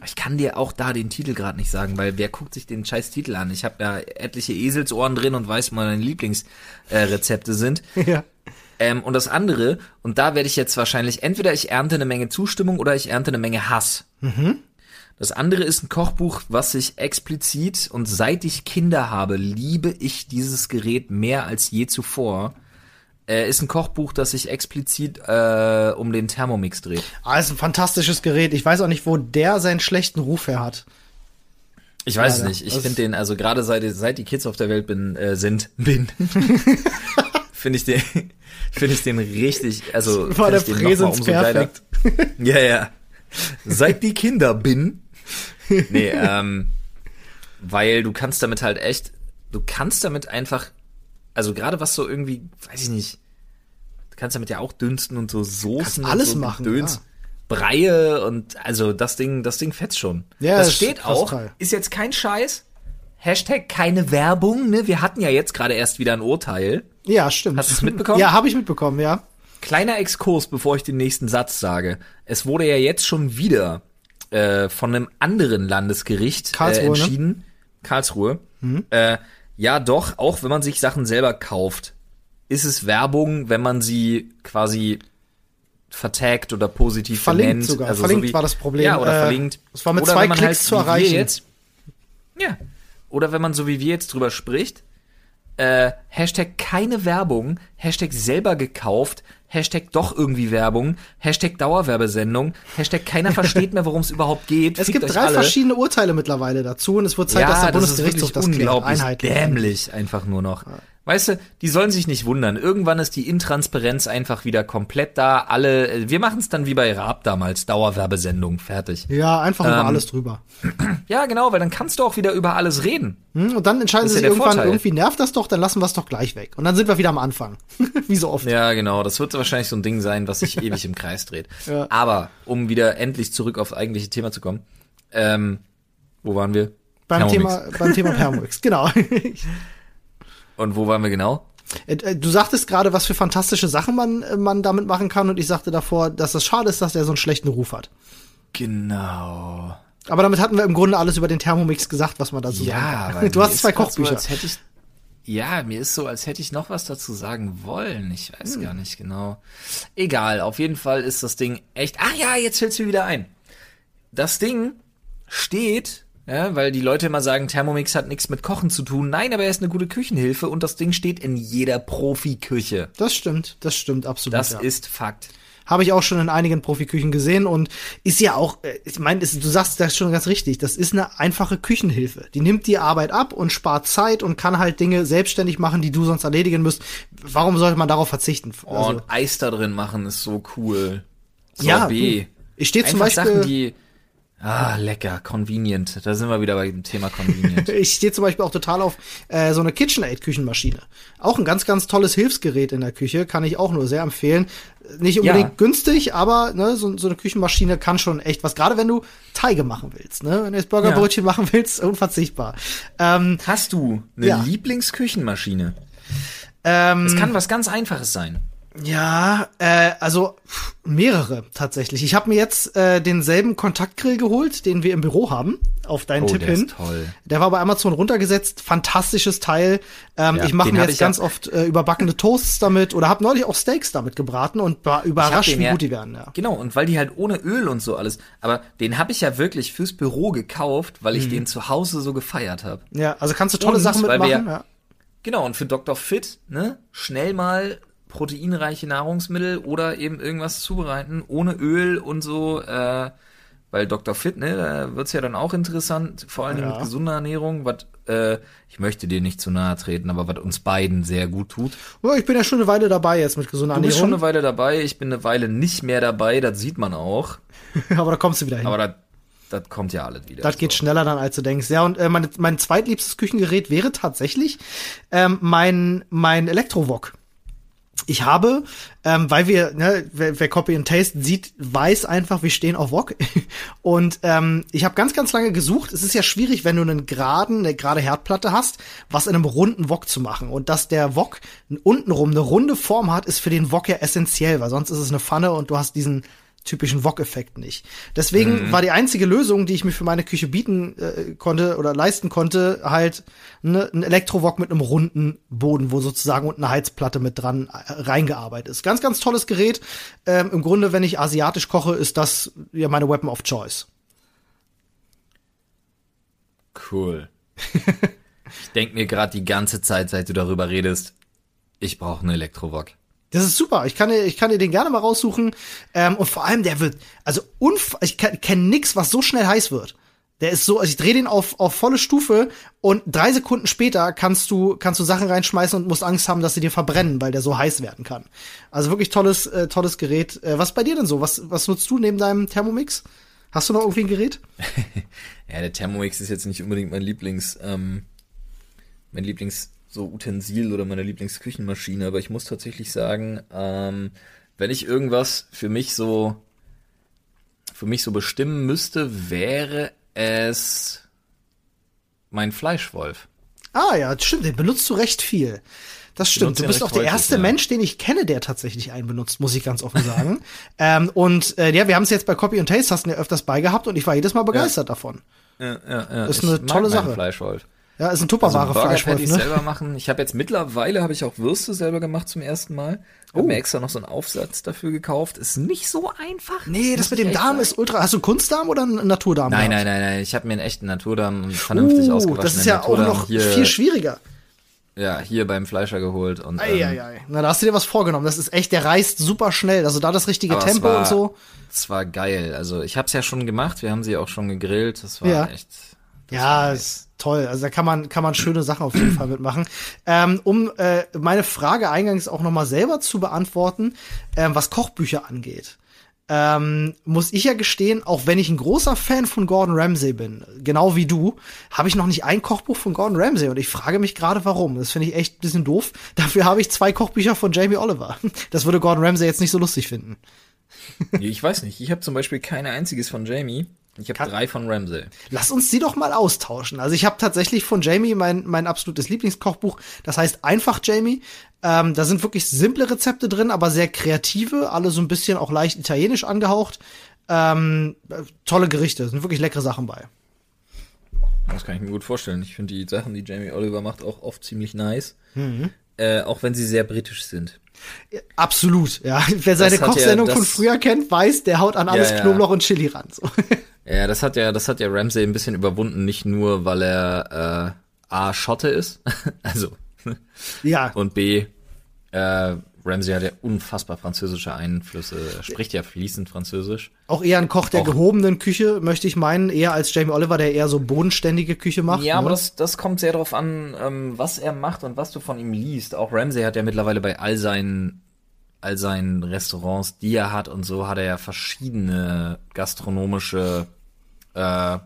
A: Ich kann dir auch da den Titel gerade nicht sagen, weil wer guckt sich den scheiß Titel an? Ich habe da etliche Eselsohren drin und weiß, meine Lieblingsrezepte äh, sind.
B: Ja.
A: Ähm, und das andere, und da werde ich jetzt wahrscheinlich, entweder ich ernte eine Menge Zustimmung oder ich ernte eine Menge Hass. Das andere ist ein Kochbuch, was ich explizit und seit ich Kinder habe, liebe ich dieses Gerät mehr als je zuvor. Äh, ist ein Kochbuch, das sich explizit äh, um den Thermomix dreht.
B: Ah, ist ein fantastisches Gerät. Ich weiß auch nicht, wo der seinen schlechten Ruf her hat.
A: Ich weiß es nicht. Ich finde den, also gerade seit, seit die Kids auf der Welt bin, äh, sind, bin, finde ich den, finde ich den richtig, also
B: War der Präsens perfekt.
A: Ja, ja. Seit die Kinder bin. Nee, ähm, weil du kannst damit halt echt, du kannst damit einfach, also gerade was so irgendwie, weiß ich nicht, kannst damit ja auch dünsten und so Soßen
B: alles
A: und so
B: machen,
A: Gedöns.
B: ja.
A: Breie und also das Ding, das Ding fetzt schon.
B: Ja,
A: das
B: ist
A: steht auch,
B: geil.
A: ist jetzt kein Scheiß. Hashtag keine Werbung, ne? Wir hatten ja jetzt gerade erst wieder ein Urteil.
B: Ja, stimmt.
A: Hast du's mitbekommen?
B: Ja, habe ich mitbekommen, ja.
A: Kleiner Exkurs, bevor ich den nächsten Satz sage. Es wurde ja jetzt schon wieder äh, von einem anderen Landesgericht
B: Karlsruhe,
A: äh,
B: ne?
A: entschieden, Karlsruhe, äh, ja doch, auch wenn man sich Sachen selber kauft, ist es Werbung, wenn man sie quasi vertagt oder positiv
B: Verlinkt
A: benennt.
B: sogar.
A: Also
B: Verlinkt
A: so wie,
B: war das Problem.
A: Ja, oder
B: Äh,
A: verlinkt.
B: es war mit
A: oder
B: zwei
A: wenn man
B: Klicks
A: halt,
B: zu erreichen.
A: Jetzt, ja. Oder wenn man so wie wir jetzt drüber spricht, äh, Hashtag keine Werbung, Hashtag selber gekauft, Hashtag doch irgendwie Werbung, Hashtag Dauerwerbesendung, Hashtag keiner versteht mehr, worum es überhaupt geht.
B: Es
A: Fickt
B: gibt drei
A: alle.
B: verschiedene Urteile mittlerweile dazu und es wird Zeit, dass der
A: ja, das ist
B: Bundesgerichtshof das klärt.
A: unglaublich
B: Einheitlich.
A: dämlich einfach nur noch. Weißt du, die sollen sich nicht wundern. Irgendwann ist die Intransparenz einfach wieder komplett da. Alle, äh, wir machen es dann wie bei Raab damals, Dauerwerbesendung, fertig.
B: Ja, einfach über
A: Ähm,
B: alles drüber.
A: Ja, genau, weil dann kannst du auch wieder über alles reden.
B: Hm? Und dann entscheiden sie sich
A: ja der
B: irgendwann,
A: Vorteil.
B: irgendwie nervt das doch, dann lassen wir es doch gleich weg. Und dann sind wir wieder am Anfang. Wie so oft.
A: Ja, genau. Das wird wahrscheinlich so ein Ding sein, was sich ewig im Kreis dreht.
B: Ja.
A: Aber um wieder endlich zurück aufs eigentliche Thema zu kommen, ähm, wo waren wir?
B: beim,
A: Thermomix.
B: Thema, beim Thema Thermomix, genau.
A: Und wo waren wir genau?
B: Äh, äh, Du sagtest gerade, was für fantastische Sachen man, äh, man damit machen kann und ich sagte davor, dass es schade ist, dass der so einen schlechten Ruf hat.
A: Genau.
B: Aber damit hatten wir im Grunde alles über den Thermomix gesagt, was man dazu sagen kann. Du hast zwei Kochbücher.
A: So, ich, ja, mir ist so, als hätte ich noch was dazu sagen wollen. Ich weiß
B: Hm.
A: gar nicht genau. Egal, auf jeden Fall ist das Ding echt. Ah ja, jetzt fällt's mir wieder ein. Das Ding steht, ja, weil die Leute immer sagen, Thermomix hat nichts mit Kochen zu tun. Nein, aber er ist eine gute Küchenhilfe und das Ding steht in jeder Profiküche.
B: Das stimmt, das stimmt absolut.
A: Das
B: ja.
A: ist Fakt.
B: Habe ich auch schon in einigen Profiküchen gesehen und ist ja auch, äh, ich meine, du sagst das schon ganz richtig, das ist eine einfache Küchenhilfe. Die nimmt die Arbeit ab und spart Zeit und kann halt Dinge selbstständig machen, die du sonst erledigen müsst. Warum sollte man darauf verzichten?
A: Oh,
B: Also,
A: und Eis da drin machen ist so cool.
B: Ja,
A: Sorbet.
B: du, ich stehe zum Beispiel,
A: Sachen, die. Ah, lecker, convenient. Da sind wir wieder bei dem Thema convenient.
B: ich stehe zum Beispiel auch total auf äh, so eine KitchenAid-Küchenmaschine. Auch ein ganz, ganz tolles Hilfsgerät in der Küche, kann ich auch nur sehr empfehlen. Nicht unbedingt
A: Ja.
B: günstig, aber ne, so, so eine Küchenmaschine kann schon echt was. Gerade wenn du Teige machen willst, ne, wenn du jetzt Burgerbrötchen machen willst, unverzichtbar. Ähm,
A: Hast du eine
B: Ja.
A: Lieblingsküchenmaschine?
B: ähm,
A: Es kann was ganz Einfaches sein.
B: Ja, äh, also mehrere tatsächlich. Ich habe mir jetzt äh, denselben Kontaktgrill geholt, den wir im Büro haben, auf deinen
A: Oh,
B: Tipp
A: der
B: hin.
A: ist toll.
B: Der war bei Amazon runtergesetzt, fantastisches Teil. Ähm,
A: Ja,
B: ich mache mir jetzt
A: ich ja-
B: ganz oft äh, überbackene Toasts damit oder habe neulich auch Steaks damit gebraten und war überrascht, wie
A: ja-
B: gut die werden. Ja.
A: Genau, und weil die halt ohne Öl und so alles. Aber den habe ich ja wirklich fürs Büro gekauft, weil ich den zu Hause so gefeiert habe.
B: ja, also kannst du tolle
A: Und,
B: Sachen mitmachen.
A: Ja. Genau, und für Dr. Fit, ne, schnell mal proteinreiche Nahrungsmittel oder eben irgendwas zubereiten, ohne Öl und so, äh, weil Dr. Fit, ne, da wird's ja dann auch interessant, vor allen Dingen
B: Ja.
A: mit gesunder Ernährung, was, äh, ich möchte dir nicht zu nahe treten, aber was uns beiden sehr gut tut.
B: Ja, ich bin ja schon eine Weile dabei jetzt mit gesunder
A: Du bist schon
B: Ernährung,
A: eine Weile dabei, ich bin eine Weile nicht mehr dabei, das sieht man auch,
B: aber da kommst du wieder hin.
A: aber das, das kommt ja alles wieder.
B: Das geht
A: so.
B: schneller dann, als du denkst. Ja, und äh, meine, mein zweitliebstes Küchengerät wäre tatsächlich ähm, mein, mein Elektrovok. Ich habe, ähm, weil wir, ne, wer, wer Copy and Taste sieht, weiß einfach, wir stehen auf Wok. Und ähm, ich habe ganz, ganz lange gesucht. Es ist ja schwierig, wenn du einen geraden, eine gerade Herdplatte hast, was in einem runden Wok zu machen. Und dass der Wok untenrum eine runde Form hat, ist für den Wok ja essentiell, weil sonst ist es eine Pfanne und du hast diesen typischen Wok-Effekt nicht. Deswegen war die einzige Lösung, die ich mir für meine Küche bieten äh, konnte oder leisten konnte, halt ne, ein Elektrowok mit einem runden Boden, wo sozusagen unten eine Heizplatte mit dran äh, reingearbeitet ist. Ganz, ganz tolles Gerät. Ähm, Im Grunde, wenn ich asiatisch koche, ist das ja meine Weapon of Choice.
A: Cool. ich denk mir gerade die ganze Zeit, seit du darüber redest, ich brauche einen Elektrowok.
B: Das ist super. Ich kann dir, ich kann dir den gerne mal raussuchen. Ähm, und vor allem, der wird, also unf ich kenne nix, was so schnell heiß wird. Der ist so, also ich drehe den auf, auf volle Stufe und drei Sekunden später kannst du, kannst du Sachen reinschmeißen und musst Angst haben, dass sie dir verbrennen, weil der so heiß werden kann. Also wirklich tolles, äh, tolles Gerät. Äh, was bei dir denn so? Was, was nutzt du neben deinem Thermomix? Hast du noch irgendwie ein Gerät?
A: Ja, der Thermomix ist jetzt nicht unbedingt mein Lieblings, ähm, mein Lieblings so Utensil oder meine Lieblingsküchenmaschine, aber ich muss tatsächlich sagen, ähm, wenn ich irgendwas für mich so für mich so bestimmen müsste, wäre es mein Fleischwolf.
B: Ah ja, das stimmt, den benutzt du recht viel. Das stimmt. Du bist auch der
A: häufig,
B: erste
A: ja.
B: Mensch, den ich kenne, der tatsächlich einen benutzt, muss ich ganz offen sagen. ähm, und äh, ja, wir haben es jetzt bei Copy and Taste, hast du ja öfters beigehabt und ich war jedes Mal begeistert davon.
A: Ja, ja, ja.
B: Ist
A: ich
B: eine
A: mag
B: tolle Sache.
A: Fleischwolf.
B: Ja, ist ein
A: Also
B: Tupperware
A: Burger
B: Fleischwolf, ne?
A: selber machen. Ich habe jetzt mittlerweile habe ich auch Würste selber gemacht zum ersten Mal. Habe
B: Oh.
A: mir extra noch so einen Aufsatz dafür gekauft. Ist nicht so einfach.
B: Nee, das mit
A: ich
B: dem
A: echt
B: Darm ist ultra. Hast du Kunstdarm oder einen Naturdarm?
A: Nein,
B: gehabt?
A: nein, nein, nein. Ich habe mir einen echten Naturdarm einen vernünftig
B: Uh,
A: ausgewaschenen
B: das ist ja auch
A: Naturdarm
B: noch
A: hier,
B: viel schwieriger.
A: ja, hier beim Fleischer geholt und ähm,
B: Eieiei. Na, da hast du dir was vorgenommen. Das ist echt, der reißt super schnell. Also da das richtige Tempo
A: war,
B: und so.
A: Es war geil. Also ich habe es ja schon gemacht. Wir haben sie auch schon gegrillt. Das war
B: Ja.
A: echt.
B: Ja, ist toll. Also da kann man kann man schöne Sachen auf jeden Fall mitmachen. Ähm, um äh, meine Frage eingangs auch noch mal selber zu beantworten, ähm, was Kochbücher angeht, ähm, muss ich ja gestehen, auch wenn ich ein großer Fan von Gordon Ramsay bin, genau wie du, habe ich noch nicht ein Kochbuch von Gordon Ramsay und ich frage mich gerade, warum. Das finde ich echt ein bisschen doof. Dafür habe ich zwei Kochbücher von Jamie Oliver. Das würde Gordon Ramsay jetzt nicht so lustig finden.
A: Ich weiß nicht. Ich habe zum Beispiel kein einziges von Jamie. Ich habe drei von Ramsey.
B: Lass uns die doch mal austauschen. Also ich habe tatsächlich von Jamie mein, mein absolutes Lieblingskochbuch. Das heißt einfach Jamie. Ähm, da sind wirklich simple Rezepte drin, aber sehr kreative, alle so ein bisschen auch leicht italienisch angehaucht. Ähm, äh, tolle Gerichte, sind wirklich leckere Sachen bei.
A: Das kann ich mir gut vorstellen. Ich finde die Sachen, die Jamie Oliver macht, auch oft ziemlich nice.
B: Mhm.
A: Äh, auch wenn sie sehr britisch sind.
B: Absolut, ja. Wer seine
A: ja
B: Kochsendung
A: das-
B: von früher kennt, weiß, der haut an alles
A: Ja, ja.
B: Knoblauch und Chili ran. So.
A: Ja, das hat ja, das hat ja Ramsey ein bisschen überwunden, nicht nur, weil er äh, A Schotte ist, also
B: ja,
A: und B äh, Ramsey hat ja unfassbar französische Einflüsse, er spricht ja fließend Französisch.
B: auch eher ein Koch der
A: Auch-
B: gehobenen Küche, möchte ich meinen, eher als Jamie Oliver, der eher so bodenständige Küche macht.
A: Ja,
B: ne?
A: aber das, das kommt sehr darauf an, ähm, was er macht und was du von ihm liest. Auch Ramsey hat ja mittlerweile bei all seinen all seinen Restaurants, die er hat und so, hat er ja verschiedene gastronomische, äh,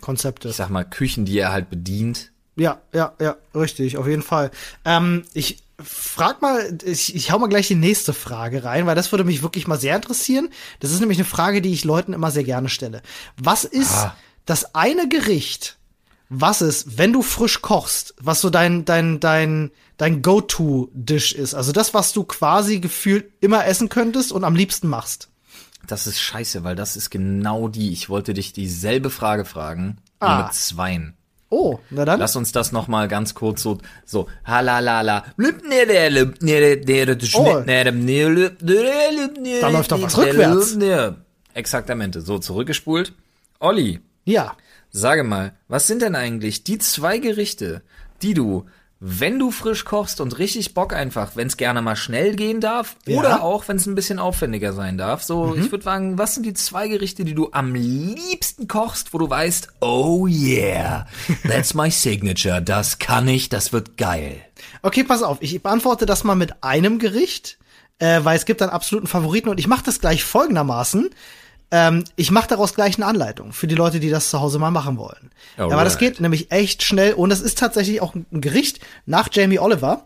B: Konzepte.
A: ich sag mal, Küchen, die er halt bedient.
B: Ja, ja, ja, richtig, auf jeden Fall. Ähm, ich frag mal, ich, ich hau mal gleich die nächste Frage rein, weil das würde mich wirklich mal sehr interessieren. Das ist nämlich eine Frage, die ich Leuten immer sehr gerne stelle. Was ist
A: Ah.
B: das eine Gericht, was es, wenn du frisch kochst, was so dein, dein, dein, dein Go-To-Dish ist? Also das, was du quasi gefühlt immer essen könntest und am liebsten machst.
A: Das ist scheiße, weil das ist genau die. Ich wollte dich dieselbe Frage fragen, nur
B: Ah.
A: mit zweien.
B: Oh, na dann.
A: Lass uns das noch mal ganz kurz so, so, halalala.
B: Oh.
A: Da
B: Da läuft doch was rückwärts.
A: Exaktamente. So, zurückgespult. Olli,
B: Ja.
A: sage mal, was sind denn eigentlich die zwei Gerichte, die du, wenn du frisch kochst und richtig Bock einfach, wenn es gerne mal schnell gehen darf
B: Ja.
A: oder auch wenn es ein bisschen aufwendiger sein darf. So,
B: Mhm.
A: ich würde sagen, was sind die zwei Gerichte, die du am liebsten kochst, wo du weißt, oh yeah, that's my signature, das kann ich, das wird geil.
B: Okay, pass auf, ich beantworte das mal mit einem Gericht, äh, weil es gibt einen absoluten Favoriten und ich mache das gleich folgendermaßen. Ähm, ich mache daraus gleich eine Anleitung für die Leute, die das zu Hause mal machen wollen.
A: Alright.
B: Aber das geht nämlich echt schnell und es ist tatsächlich auch ein Gericht nach Jamie Oliver.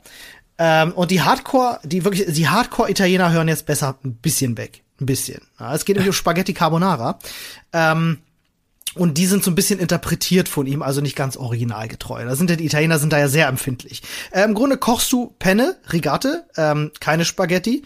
B: Ähm, und die Hardcore, die wirklich, die Hardcore-Italiener hören jetzt besser ein bisschen weg. Ein bisschen. Ja, es geht nämlich um Spaghetti Carbonara. Ähm, und die sind so ein bisschen interpretiert von ihm, also nicht ganz originalgetreu. Da sind ja die Italiener sind da ja sehr empfindlich. Äh, Im Grunde kochst du Penne, Rigate, ähm, keine Spaghetti,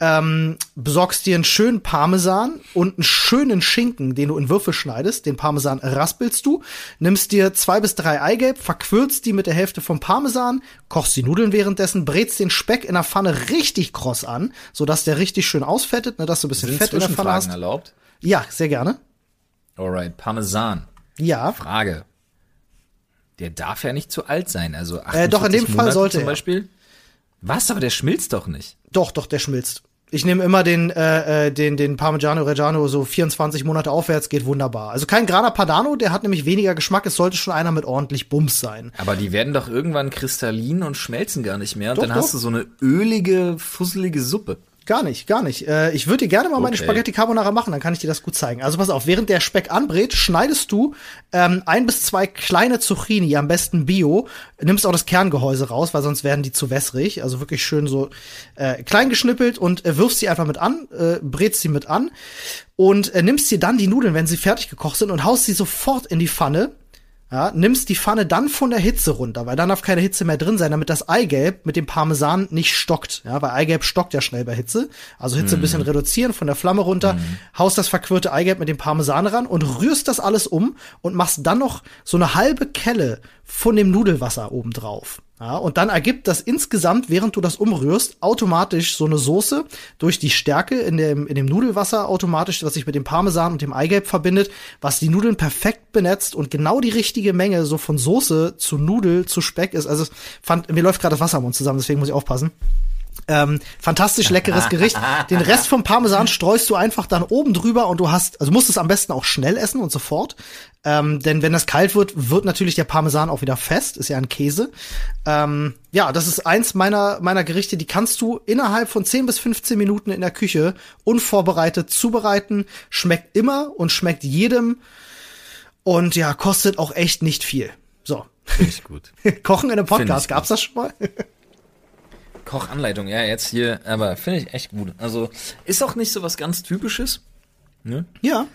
B: ähm, besorgst dir einen schönen Parmesan und einen schönen Schinken, den du in Würfel schneidest. Den Parmesan raspelst du, nimmst dir zwei bis drei Eigelb, verquirlst die mit der Hälfte vom Parmesan, kochst die Nudeln währenddessen, brätst den Speck in der Pfanne richtig kross an, sodass der richtig schön ausfettet, ne, dass du ein bisschen
A: Sind
B: Fett in der Pfanne hast.
A: erlaubt?
B: Ja, sehr gerne.
A: Alright, Parmesan.
B: Ja.
A: Frage. Der darf ja nicht zu alt sein, also
B: Äh, doch, in dem
A: 48
B: Fall
A: Monate
B: sollte
A: zum
B: er.
A: Beispiel. Was, aber der schmilzt doch nicht.
B: Doch, doch, der schmilzt. Ich nehme immer den, äh, äh, den, den Parmigiano Reggiano, so 24 Monate aufwärts, geht wunderbar. Also kein Grana Padano, der hat nämlich weniger Geschmack. Es sollte schon einer mit ordentlich Bums sein.
A: Aber die werden doch irgendwann kristallin und schmelzen gar nicht mehr. Und
B: Doch,
A: dann hast
B: doch.
A: du so eine ölige, fusselige Suppe.
B: Gar nicht, gar nicht. Äh, ich würde dir gerne mal meine
A: Okay.
B: Spaghetti Carbonara machen, dann kann ich dir das gut zeigen. Also pass auf, während der Speck anbrät, schneidest du ähm, ein bis zwei kleine Zucchini, am besten Bio, nimmst auch das Kerngehäuse raus, weil sonst werden die zu wässrig. Also wirklich schön so äh, klein geschnippelt und äh, wirfst sie einfach mit an, äh, brätst sie mit an und äh, nimmst dir dann die Nudeln, wenn sie fertig gekocht sind und haust sie sofort in die Pfanne. Ja, nimmst die Pfanne dann von der Hitze runter, weil dann darf keine Hitze mehr drin sein, damit das Eigelb mit dem Parmesan nicht stockt. Ja, weil Eigelb stockt ja schnell bei Hitze. Also Hitze ein bisschen reduzieren, von der Flamme runter, haust das verquirlte Eigelb mit dem Parmesan ran und rührst das alles um und machst dann noch so eine halbe Kelle von dem Nudelwasser oben drauf. Ja, und dann ergibt das insgesamt, während du das umrührst, automatisch so eine Soße durch die Stärke in dem, in dem Nudelwasser automatisch, was sich mit dem Parmesan und dem Eigelb verbindet, was die Nudeln perfekt benetzt und genau die richtige Menge so von Soße zu Nudel zu Speck ist. Also fand, mir läuft gerade das Wasser im Mund zusammen, deswegen muss ich aufpassen. Ähm, fantastisch leckeres Gericht. Den Rest vom Parmesan streust du einfach dann oben drüber und du hast, also musst es am besten auch schnell essen und sofort. Ähm, denn wenn das kalt wird, wird natürlich der Parmesan auch wieder fest, ist ja ein Käse. Ähm, ja, das ist eins meiner, meiner Gerichte, die kannst du innerhalb von 10 bis 15 Minuten in der Küche unvorbereitet zubereiten. Schmeckt immer und schmeckt jedem. Und ja, kostet auch echt nicht viel. So.
A: Ich gut.
B: Kochen in einem Podcast, gab's das schon mal?
A: Kochanleitung, ja, jetzt hier, aber finde ich echt gut. Also, ist auch nicht so was ganz Typisches. Ne?
B: ja.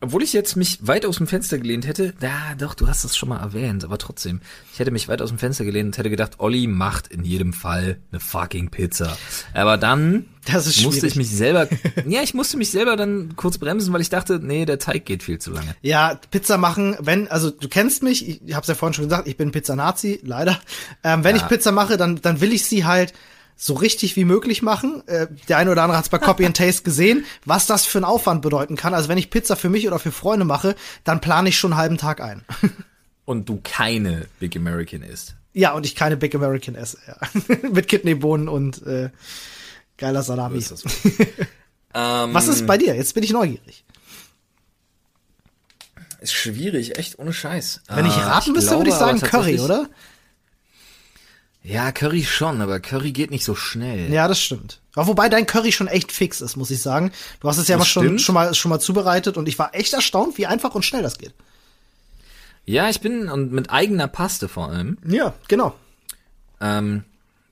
A: Obwohl ich jetzt mich weit aus dem Fenster gelehnt hätte, ja, doch, du hast es schon mal erwähnt, aber trotzdem. Ich hätte mich weit aus dem Fenster gelehnt und hätte gedacht, Olli macht in jedem Fall eine fucking Pizza. Aber dann
B: Das ist
A: musste
B: schwierig.
A: ich mich selber, ja, ich musste mich selber dann kurz bremsen, weil ich dachte, nee, der Teig geht viel zu lange.
B: Ja, Pizza machen, wenn, also du kennst mich, ich hab's ja vorhin schon gesagt, ich bin Pizza-Nazi, leider. Ähm, wenn
A: Ja.
B: ich Pizza mache, dann, dann will ich sie halt so richtig wie möglich machen. Äh, der eine oder andere hat's bei Copy and Taste gesehen, was das für einen Aufwand bedeuten kann. Also wenn ich Pizza für mich oder für Freunde mache, dann plane ich schon einen halben Tag ein.
A: Und du keine Big American isst.
B: ja, und ich keine Big American esse, ja. Mit Kidneybohnen und äh, geiler Salami.
A: So ist ähm,
B: Was ist bei dir? Jetzt bin ich neugierig.
A: Ist schwierig, echt ohne Scheiß.
B: Wenn ich
A: Äh,
B: raten müsste, würde ich sagen Curry, oder?
A: Ja, Curry schon, aber Curry geht nicht so schnell.
B: Ja, das stimmt. Aber wobei dein Curry schon echt fix ist, muss ich sagen. Du hast es ja mal schon, schon mal schon mal zubereitet und ich war echt erstaunt, wie einfach und schnell das geht.
A: Ja, ich bin, und mit eigener Paste vor allem,
B: Ja, genau.
A: ähm,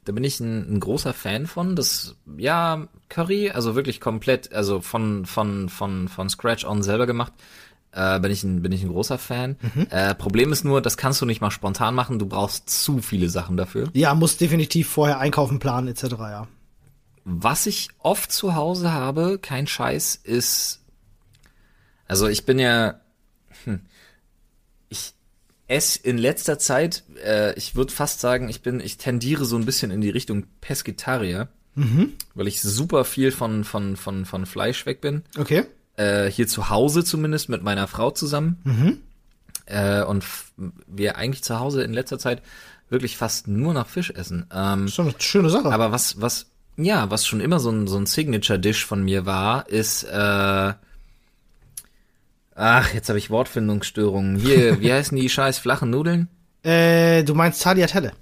A: da bin ich ein, ein großer Fan von. Das, ja, Curry, also wirklich komplett, also von, von, von, von Scratch on selber gemacht, äh, bin ich ein, bin ich ein großer Fan. Äh, Problem ist nur, das kannst du nicht mal spontan machen, du brauchst zu viele Sachen dafür.
B: Ja, muss definitiv vorher einkaufen, planen etc. Ja.
A: Was ich oft zu Hause habe, kein Scheiß, ist, also ich bin ja, hm, ich esse in letzter Zeit, äh, ich würde fast sagen, ich bin, ich tendiere so ein bisschen in die Richtung Pesketarier, weil ich super viel von von von von Fleisch weg bin.
B: Okay.
A: Äh, hier zu Hause zumindest mit meiner Frau zusammen. Äh, und wir eigentlich zu Hause in letzter Zeit wirklich fast nur nach Fisch essen. Ähm,
B: Ist doch eine schöne Sache.
A: aber was, was, ja, was schon immer so ein, so ein Signature-Dish von mir war, ist, äh, ach, jetzt habe ich Wortfindungsstörungen. Hier, wie heißen die scheiß flachen Nudeln?
B: äh, du meinst Tagliatelle.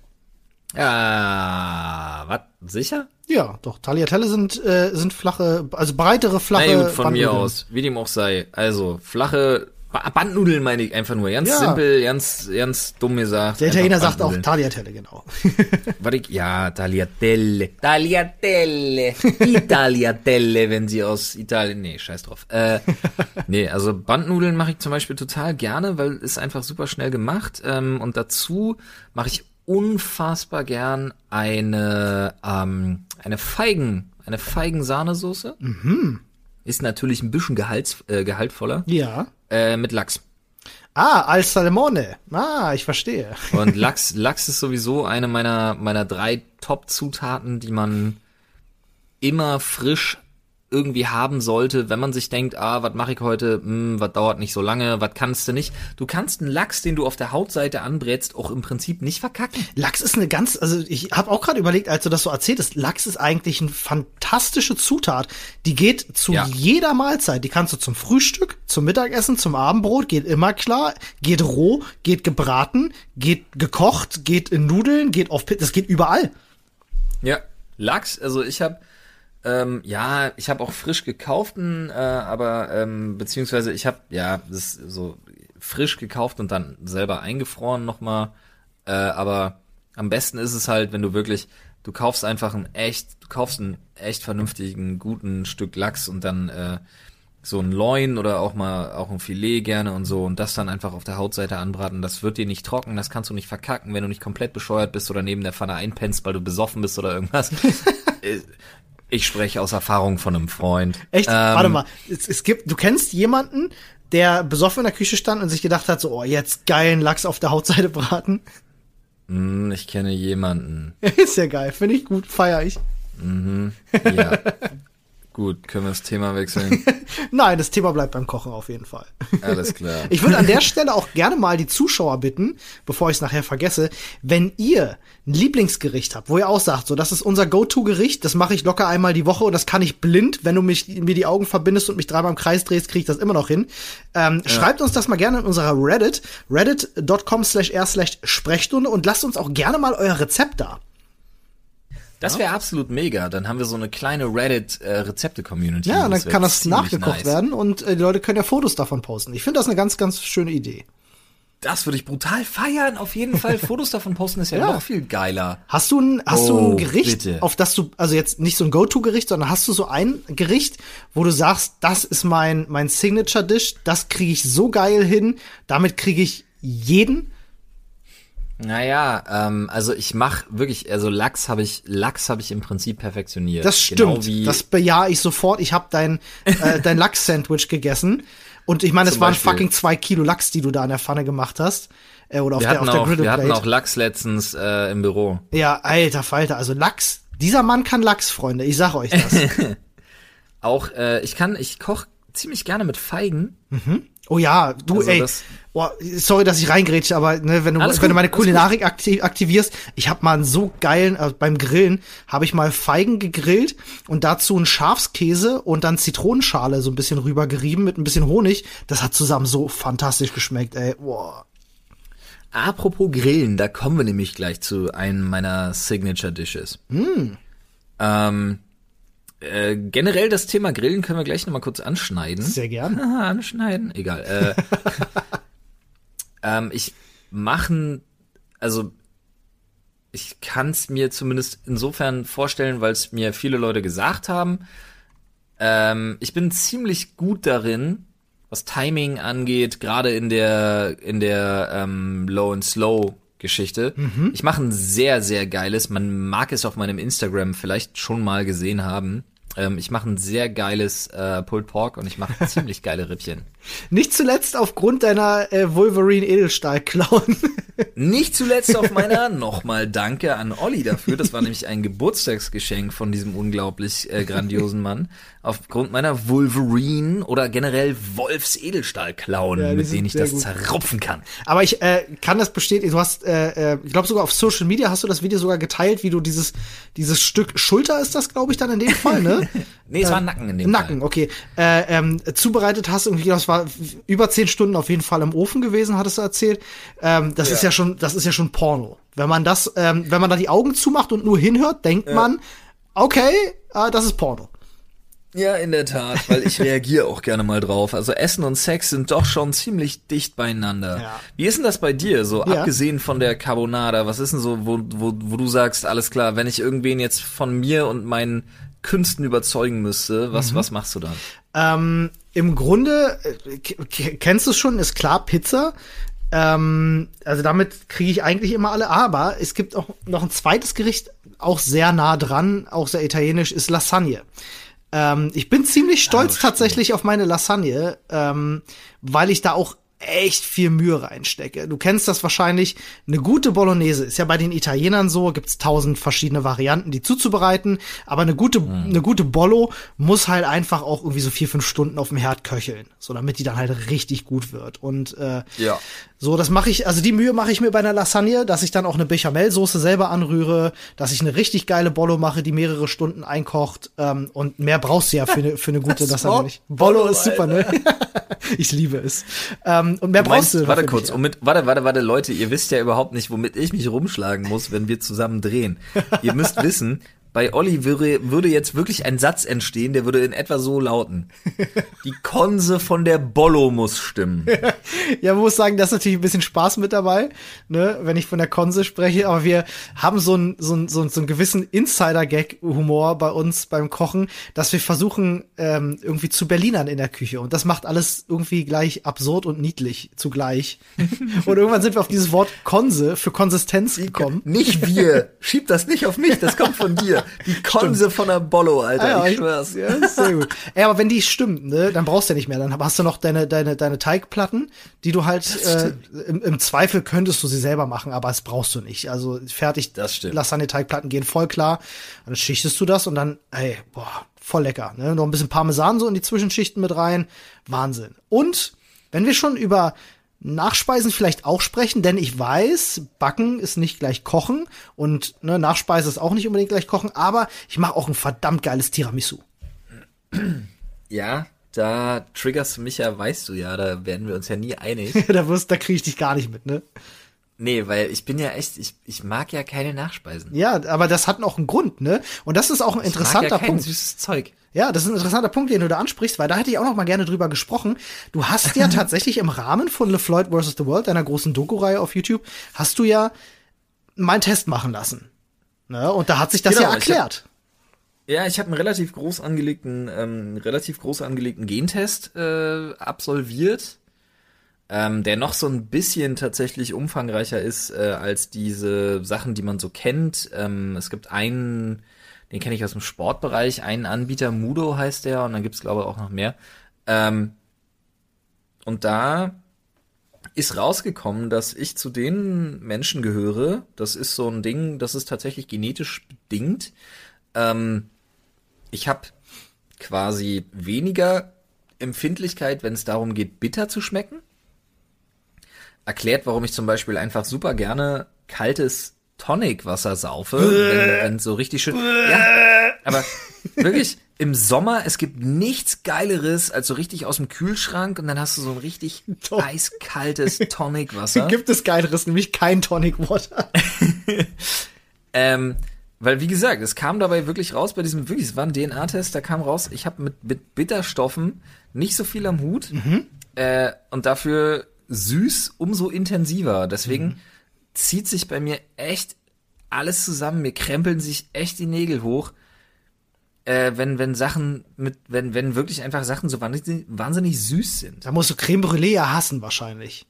A: Ja, was, sicher?
B: Ja, doch. Tagliatelle sind, äh, sind flache, also breitere, flache.
A: Na gut, von mir aus, wie dem auch sei. Also, flache Ba- Bandnudeln meine ich einfach nur. Ganz
B: Ja.
A: simpel, ganz, ganz dumm gesagt.
B: Der Italiener sagt auch. Tagliatelle, genau.
A: Was ich, ja, Tagliatelle. Tagliatelle. Italiatelle, wenn sie aus Italien, nee, scheiß drauf. Äh, nee, also Bandnudeln mache ich zum Beispiel total gerne, weil ist einfach super schnell gemacht. Ähm, und dazu mache ich unfassbar gern eine, ähm, eine Feigen, eine Feigensahnesoße. Mhm. Ist natürlich ein bisschen gehalts, äh, gehaltvoller.
B: Ja.
A: Äh, mit Lachs.
B: Ah, al salmone. Ah, ich verstehe.
A: Und Lachs, Lachs ist sowieso eine meiner, meiner drei Top-Zutaten, die man immer frisch irgendwie haben sollte, wenn man sich denkt, ah, was mache ich heute, hm, was dauert nicht so lange, was kannst du nicht. Du kannst einen Lachs, den du auf der Hautseite anbrätst, auch im Prinzip nicht verkacken.
B: Lachs ist eine ganz, also ich habe auch gerade überlegt, als du das so erzähltest, Lachs ist eigentlich eine fantastische Zutat. Die geht zu
A: Ja.
B: jeder Mahlzeit. Die kannst du zum Frühstück, zum Mittagessen, zum Abendbrot, geht immer klar, geht roh, geht gebraten, geht gekocht, geht in Nudeln, geht auf Pit, das geht überall.
A: Ja, Lachs, also ich habe ähm, ja, ich habe auch frisch gekauften, äh, aber ähm, beziehungsweise ich habe ja das so frisch gekauft und dann selber eingefroren nochmal. Äh, aber am besten ist es halt, wenn du wirklich, du kaufst einfach ein echt, du kaufst einen echt vernünftigen, guten Stück Lachs und dann äh, so ein Loin oder auch mal auch ein Filet gerne und so und das dann einfach auf der Hautseite anbraten. Das wird dir nicht trocken, das kannst du nicht verkacken, wenn du nicht komplett bescheuert bist oder neben der Pfanne einpennst, weil du besoffen bist oder irgendwas. Ich spreche aus Erfahrung von einem Freund.
B: Echt?
A: Ähm,
B: Warte mal, es, es gibt, du kennst jemanden, der besoffen in der Küche stand und sich gedacht hat, so, oh, jetzt geilen Lachs auf der Hautseite braten.
A: hm, Ich kenne jemanden.
B: ist ja geil, finde ich gut, feier ich.
A: Ja. Gut, können wir das Thema wechseln?
B: Nein, das Thema bleibt beim Kochen auf jeden Fall.
A: Alles klar.
B: Ich würde an der Stelle auch gerne mal die Zuschauer bitten, bevor ich es nachher vergesse, wenn ihr ein Lieblingsgericht habt, wo ihr auch sagt, so, das ist unser Go-To-Gericht, das mache ich locker einmal die Woche und das kann ich blind, wenn du mich, mir die Augen verbindest und mich dreimal im Kreis drehst, kriege ich das immer noch hin. Ähm, Schreibt uns das mal gerne in unserer Reddit, reddit.com slash r slash Sprechstunde und lasst uns auch gerne mal euer Rezept da.
A: Das wäre absolut mega. Dann haben wir so eine kleine Reddit-Rezepte-Community.
B: Ja, dann kann das nachgekocht
A: nice.
B: werden und äh, die Leute können ja Fotos davon posten. Ich finde das eine ganz, ganz schöne Idee.
A: Das würde ich brutal feiern. Auf jeden Fall. Fotos davon posten ist ja,
B: Ja.
A: noch viel geiler.
B: Hast du ein, hast du
A: Oh,
B: ein Gericht,
A: bitte.
B: auf das du, also jetzt nicht so ein Go-To-Gericht, sondern hast du so ein Gericht, wo du sagst, das ist mein, mein Signature-Dish, das kriege ich so geil hin, damit kriege ich jeden?
A: Naja, ähm, also ich mach wirklich, also Lachs habe ich, Lachs habe ich im Prinzip perfektioniert.
B: Das stimmt,
A: Genau
B: das bejahe ich sofort. Ich habe dein, äh, dein Lachs-Sandwich gegessen und ich meine, es waren
A: Beispiel.
B: fucking zwei Kilo Lachs, die du da in der Pfanne gemacht hast. Äh, oder auf
A: wir
B: der, auf der
A: auch, wir hatten auch Lachs letztens äh, im Büro.
B: Ja, alter Falter, also Lachs, dieser Mann kann Lachs, Freunde, ich sag euch das.
A: Auch, äh, ich kann, ich koch ziemlich gerne mit Feigen.
B: Oh ja, du,
A: Also
B: ey.
A: das-
B: Oh, sorry, dass ich reingrätsche, aber ne, wenn du
A: Alles
B: wenn du meine Kulinarik aktiv, aktivierst, ich habe mal einen so geilen äh, beim Grillen habe ich mal Feigen gegrillt und dazu einen Schafskäse und dann Zitronenschale so ein bisschen rübergerieben mit ein bisschen Honig. Das hat zusammen so fantastisch geschmeckt, ey. Boah.
A: Apropos Grillen, da kommen wir nämlich gleich zu einem meiner Signature Dishes. Ähm, äh, generell das Thema Grillen können wir gleich nochmal kurz anschneiden.
B: Sehr gern.
A: Haha, anschneiden, egal. Äh, ähm, ich machen, also ich kann es mir zumindest insofern vorstellen, weil es mir viele Leute gesagt haben. Ähm, ich bin ziemlich gut darin, was Timing angeht, gerade in der in der ähm, Low and Slow Geschichte. Ich mache ein sehr sehr geiles. Man mag es auf meinem Instagram vielleicht schon mal gesehen haben. Ähm, ich mache ein sehr geiles äh, Pulled Pork und ich mache ziemlich geile Rippchen.
B: Nicht zuletzt aufgrund deiner äh, Wolverine Edelstahl klauen.
A: Nicht zuletzt auf meiner nochmal Danke an Olli dafür. Das war nämlich ein Geburtstagsgeschenk von diesem unglaublich äh, grandiosen Mann. Aufgrund meiner Wolverine oder generell Wolfs Edelstahl klauen,
B: Ja,
A: mit denen ich das
B: gut.
A: zerrupfen kann.
B: Aber ich äh, kann das bestätigen. Du hast, äh, äh, ich glaube sogar auf Social Media hast du das Video sogar geteilt, wie du dieses dieses Stück Schulter ist das, glaube ich, dann in dem Fall, ne?
A: Nee, es war Nacken in dem
B: Nacken,
A: Fall.
B: okay. Äh, ähm, zubereitet hast irgendwie, das war über zehn Stunden auf jeden Fall im Ofen gewesen, hattest du erzählt. Ähm, das
A: Ja.
B: ist ja schon, das ist ja schon Porno. Wenn man das, ähm, wenn man da die Augen zumacht und nur hinhört, denkt man, okay, äh, das ist Porno.
A: Ja, in der Tat, weil ich reagiere auch gerne mal drauf. Also Essen und Sex sind doch schon ziemlich dicht beieinander.
B: Ja.
A: Wie ist denn das bei dir, so
B: Ja.
A: abgesehen von der Carbonara? Was ist denn so, wo, wo, wo du sagst, alles klar, wenn ich irgendwen jetzt von mir und meinen Künsten überzeugen müsste, was, was machst du dann?
B: Ähm, Im Grunde, äh, kennst du es schon, ist klar, Pizza. Ähm, also damit kriege ich eigentlich immer alle. Aber es gibt auch noch ein zweites Gericht, auch sehr nah dran, auch sehr italienisch, ist Lasagne. Ähm, ich bin ziemlich stolz
A: Ah, stimmt.
B: tatsächlich auf meine Lasagne, ähm, weil ich da auch echt viel Mühe reinstecke. Du kennst das wahrscheinlich. Eine gute Bolognese ist ja bei den Italienern so, gibt's tausend verschiedene Varianten, die zuzubereiten. Aber eine gute,
A: Mhm.
B: eine gute Bollo muss halt einfach auch irgendwie so vier, fünf Stunden auf dem Herd köcheln, so damit die dann halt richtig gut wird. Und äh,
A: Ja.
B: So, das mache ich, also die Mühe mache ich mir bei einer Lasagne, dass ich dann auch eine Bechamelsoße selber anrühre, dass ich eine richtig geile Bollo mache, die mehrere Stunden einkocht. Ähm, und mehr brauchst du ja für eine, für eine gute Lasagne nicht. Bollo
A: Bollo,
B: ist super, ne? ich liebe es. Ähm, und mehr
A: Du
B: brauchst
A: meinst,
B: du.
A: warte kurz, um mit, warte, warte, warte, Leute, ihr wisst ja überhaupt nicht, womit ich mich rumschlagen muss, wenn wir zusammen drehen. ihr müsst wissen, bei Olli würde, würde jetzt wirklich ein Satz entstehen, der würde in etwa so lauten. Die Konse von der Bollo muss stimmen.
B: Ja, man muss sagen, da ist natürlich ein bisschen Spaß mit dabei, ne, wenn ich von der Konse spreche, aber wir haben so einen so einen- so einen- so einen gewissen Insider-Gag-Humor bei uns beim Kochen, dass wir versuchen, ähm, irgendwie zu Berlinern in der Küche. Und das macht alles irgendwie gleich absurd und niedlich zugleich. und irgendwann sind wir auf dieses Wort Konse für Konsistenz gekommen.
A: Nicht wir. Schieb das nicht auf mich, das kommt von dir. Die Konse von der Bollo, Alter,
B: Ah,
A: ich schwör's.
B: Ja, sehr gut. Ey, aber wenn die stimmt, ne, dann brauchst du ja nicht mehr. Dann hast du noch deine, deine, deine Teigplatten, die du halt, äh, im, im Zweifel könntest du sie selber machen, aber es brauchst du nicht. Also fertig,
A: Das stimmt.
B: Lasagne-Teigplatten gehen voll klar. Dann schichtest du das und dann, ey, boah, voll lecker. Ne? Noch ein bisschen Parmesan so in die Zwischenschichten mit rein. Wahnsinn. Und wenn wir schon über Nachspeisen vielleicht auch sprechen, denn ich weiß, Backen ist nicht gleich Kochen und ne, Nachspeise ist auch nicht unbedingt gleich Kochen, aber ich mache auch ein verdammt geiles Tiramisu.
A: Ja, da triggerst du mich ja, weißt du ja, da werden wir uns ja nie einig.
B: da wirst, da kriege ich dich gar nicht mit, ne?
A: Nee, weil ich bin ja echt, ich, ich mag ja keine Nachspeisen.
B: Ja, aber das hat noch einen Grund, ne? Und das ist auch ein
A: Ich mag
B: interessanter
A: ja kein
B: Punkt.
A: süßes Zeug.
B: Ja, das ist ein interessanter Punkt, den du da ansprichst, weil da hätte ich auch noch mal gerne drüber gesprochen. Du hast ja tatsächlich im Rahmen von LeFloid vs. The World, deiner großen Doku-Reihe auf YouTube, hast du ja mal einen Test machen lassen. Ne? Und da hat sich das
A: Genau,
B: ja
A: ich
B: erklärt.
A: Ja, ich habe einen relativ groß angelegten, ähm, relativ groß angelegten Gentest äh, absolviert, ähm, der noch so ein bisschen tatsächlich umfangreicher ist äh, als diese Sachen, die man so kennt. Ähm, es gibt einen, den kenne ich aus dem Sportbereich, einen Anbieter, Mudo heißt der, und dann gibt's glaube ich auch noch mehr. Ähm, und da ist rausgekommen, dass ich zu den Menschen gehöre. Das ist so ein Ding, das ist tatsächlich genetisch bedingt. Ähm, ich habe quasi weniger Empfindlichkeit, wenn es darum geht, bitter zu schmecken. Erklärt, warum ich zum Beispiel einfach super gerne kaltes Tonicwasser saufe, wenn, wenn so richtig schön. Ja, aber wirklich im Sommer, es gibt nichts Geileres als so richtig aus dem Kühlschrank und dann hast du so ein richtig
B: Doch.
A: eiskaltes Tonicwasser.
B: Gibt es geileres, nämlich kein Tonic Water.
A: Ähm, weil, wie gesagt, es kam dabei wirklich raus, bei diesem, wirklich, es war ein DNA-Test, da kam raus, ich habe mit, mit Bitterstoffen nicht so viel am Hut äh, und dafür süß umso intensiver. Deswegen zieht sich bei mir echt alles zusammen, mir krempeln sich echt die Nägel hoch, äh, wenn, wenn Sachen mit, wenn, wenn wirklich einfach Sachen so wahnsinnig, wahnsinnig süß sind.
B: Da musst du Creme Brûlée ja hassen wahrscheinlich.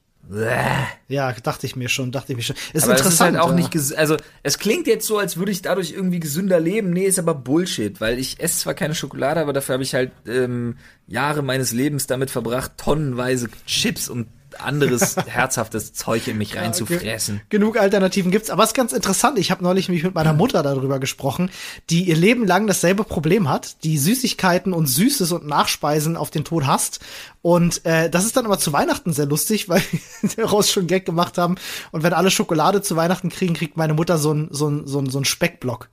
B: Ja, dachte ich mir schon, dachte ich mir schon. Ist
A: aber
B: interessant.
A: es ist halt auch
B: ja.
A: nicht, also es klingt jetzt so, als würde ich dadurch irgendwie gesünder leben. Nee, ist aber Bullshit, weil ich esse zwar keine Schokolade, aber dafür habe ich halt ähm, Jahre meines Lebens damit verbracht, tonnenweise Chips und anderes herzhaftes Zeug in mich reinzufressen.
B: Genug Alternativen gibt's, aber es ist ganz interessant. Ich habe neulich mich mit meiner Mutter darüber gesprochen, die ihr Leben lang dasselbe Problem hat, die Süßigkeiten und Süßes und Nachspeisen auf den Tod hasst. Und äh, das ist dann aber zu Weihnachten sehr lustig, weil wir daraus schon Gag gemacht haben. Und wenn alle Schokolade zu Weihnachten kriegen, kriegt meine Mutter so ein so ein so ein, so ein Speckblock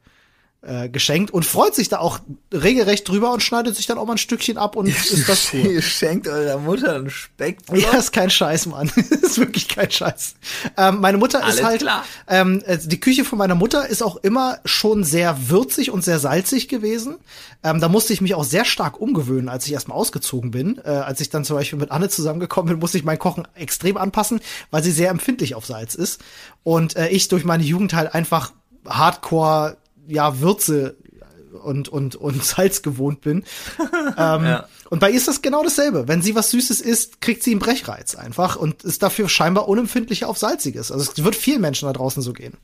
B: äh, geschenkt und freut sich da auch regelrecht drüber und schneidet sich dann auch mal ein Stückchen ab und ist das pur.
A: Ihr schenkt eurer Mutter einen Speck.
B: Ja, ist kein Scheiß, Mann. ist wirklich kein Scheiß. Ähm, meine Mutter
A: Alles
B: ist halt,
A: klar.
B: ähm, äh, die Küche von meiner Mutter ist auch immer schon sehr würzig und sehr salzig gewesen. Ähm, da musste ich mich auch sehr stark umgewöhnen, als ich erstmal ausgezogen bin. Äh, als ich dann zum Beispiel mit Anne zusammengekommen bin, musste ich mein Kochen extrem anpassen, weil sie sehr empfindlich auf Salz ist. Und äh, ich durch meine Jugend halt einfach Hardcore, ja, Würze und, und, und Salz gewohnt bin. ähm,
A: Ja.
B: Und bei ihr ist das genau dasselbe. Wenn sie was Süßes isst, kriegt sie einen Brechreiz einfach und ist dafür scheinbar unempfindlicher auf Salziges. Also es wird vielen Menschen da draußen so gehen.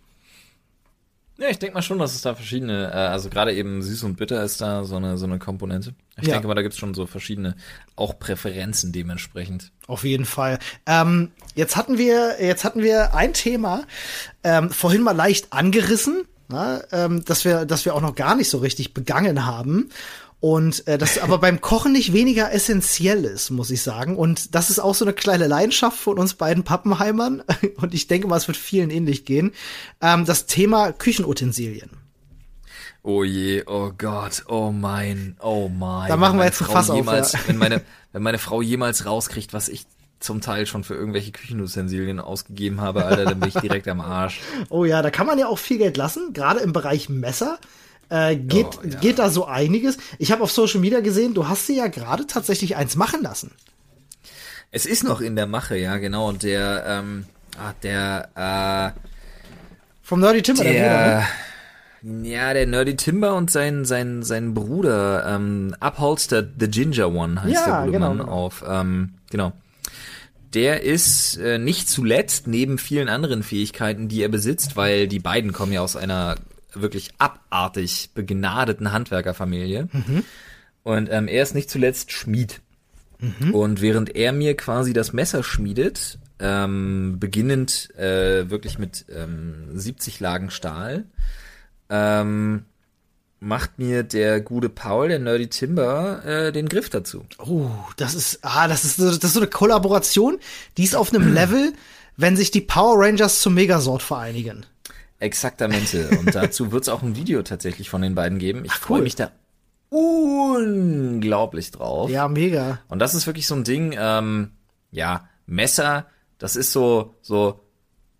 A: Ja, ich denke mal schon, dass es da verschiedene, äh, also gerade eben süß und bitter ist da so eine so eine Komponente. Ich
B: Ja.
A: denke mal, da gibt's schon so verschiedene auch Präferenzen dementsprechend.
B: Auf jeden Fall. Ähm, jetzt hatten wir, jetzt hatten wir ein Thema ähm, vorhin mal leicht angerissen, na, ähm, dass wir, dass wir auch noch gar nicht so richtig begangen haben. Und äh, das aber beim Kochen nicht weniger essentiell ist, muss ich sagen. Und das ist auch so eine kleine Leidenschaft von uns beiden Pappenheimern. Und ich denke mal, es wird vielen ähnlich gehen. Ähm, das Thema Küchenutensilien.
A: Oh je, oh Gott, oh mein, oh mein.
B: Da machen wir jetzt ein Fass auf,
A: jemals,
B: ja.
A: wenn meine, wenn meine Frau jemals rauskriegt, was ich zum Teil schon für irgendwelche Küchenutensilien ausgegeben habe, Alter, dann bin ich direkt am Arsch.
B: Oh ja, da kann man ja auch viel Geld lassen, gerade im Bereich Messer. Äh, geht,
A: Oh, ja.
B: geht da so einiges. Ich habe auf Social Media gesehen, du hast dir ja gerade tatsächlich eins machen lassen.
A: Es ist noch in der Mache, ja, genau. Und der, ähm, ah, der,
B: Vom Nerdy Timber,
A: äh,
B: der, Bruder, ne?
A: der, ja, der Nerdy Timber und sein, sein, sein Bruder, ähm, Upholster the Ginger One heißt
B: Ja,
A: der gute
B: genau,
A: Mann
B: genau.
A: auf, ähm, genau. Der ist äh, nicht zuletzt neben vielen anderen Fähigkeiten, die er besitzt, weil die beiden kommen ja aus einer wirklich abartig begnadeten Handwerkerfamilie. Und ähm, er ist nicht zuletzt Schmied. Und während er mir quasi das Messer schmiedet, ähm, beginnend äh, wirklich mit ähm, 70 Lagen Stahl, ähm, macht mir der gute Paul, der Nerdy Timber, äh, den Griff dazu.
B: Oh, das ist, ah, das ist, so- das ist so eine Kollaboration, die ist auf einem Level, wenn sich die Power Rangers zum Megasort vereinigen.
A: Exaktamente. Und dazu wird es auch ein Video tatsächlich von den beiden geben. Ich
B: Ach,
A: freue
B: cool.
A: mich da unglaublich drauf.
B: Ja, mega.
A: Und das ist wirklich so ein Ding, ähm, ja, Messer, das ist so, so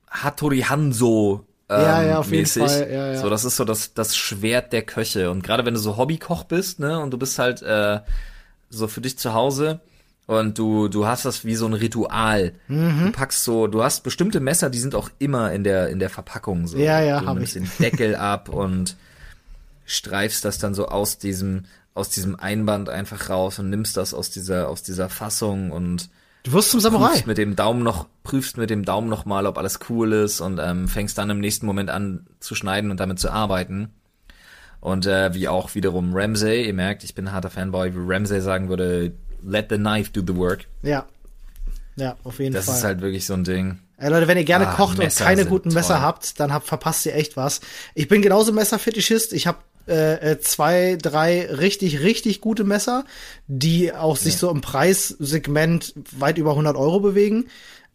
A: Hattori Hanzo ähm,
B: Ja, ja, auf jeden
A: mäßig.
B: Fall, ja, ja.
A: So, das ist so das, das Schwert der Köche. Und gerade wenn du so Hobbykoch bist, ne, und du bist halt äh, so für dich zu Hause und du, du hast das wie so ein Ritual.
B: Mhm.
A: Du packst so, du hast bestimmte Messer, die sind auch immer in der, in der Verpackung so.
B: Ja, ja,
A: du
B: hab
A: nimmst
B: ich.
A: den Deckel ab und streifst das dann so aus diesem, aus diesem Einband einfach raus und nimmst das aus dieser, aus dieser Fassung und
B: Du wirst zum Samurai.
A: prüfst mit dem Daumen noch, prüfst mit dem Daumen noch mal, ob alles cool ist und ähm, fängst dann im nächsten Moment an zu schneiden und damit zu arbeiten. Und äh, wie auch wiederum Ramsey, ihr merkt, ich bin ein harter Fanboy, wie Ramsey sagen würde, let the knife do the work.
B: Ja. Ja, auf jeden
A: Das
B: Fall.
A: ist halt wirklich so ein Ding.
B: Ey, Leute, wenn ihr gerne
A: Ah,
B: kocht
A: Messer
B: und keine guten Messer
A: toll.
B: habt, dann habt, verpasst ihr echt was. Ich bin genauso Messerfetischist. Ich habe äh, äh, zwei, drei richtig, richtig gute Messer, die auch sich so im Preissegment weit über 100 Euro bewegen.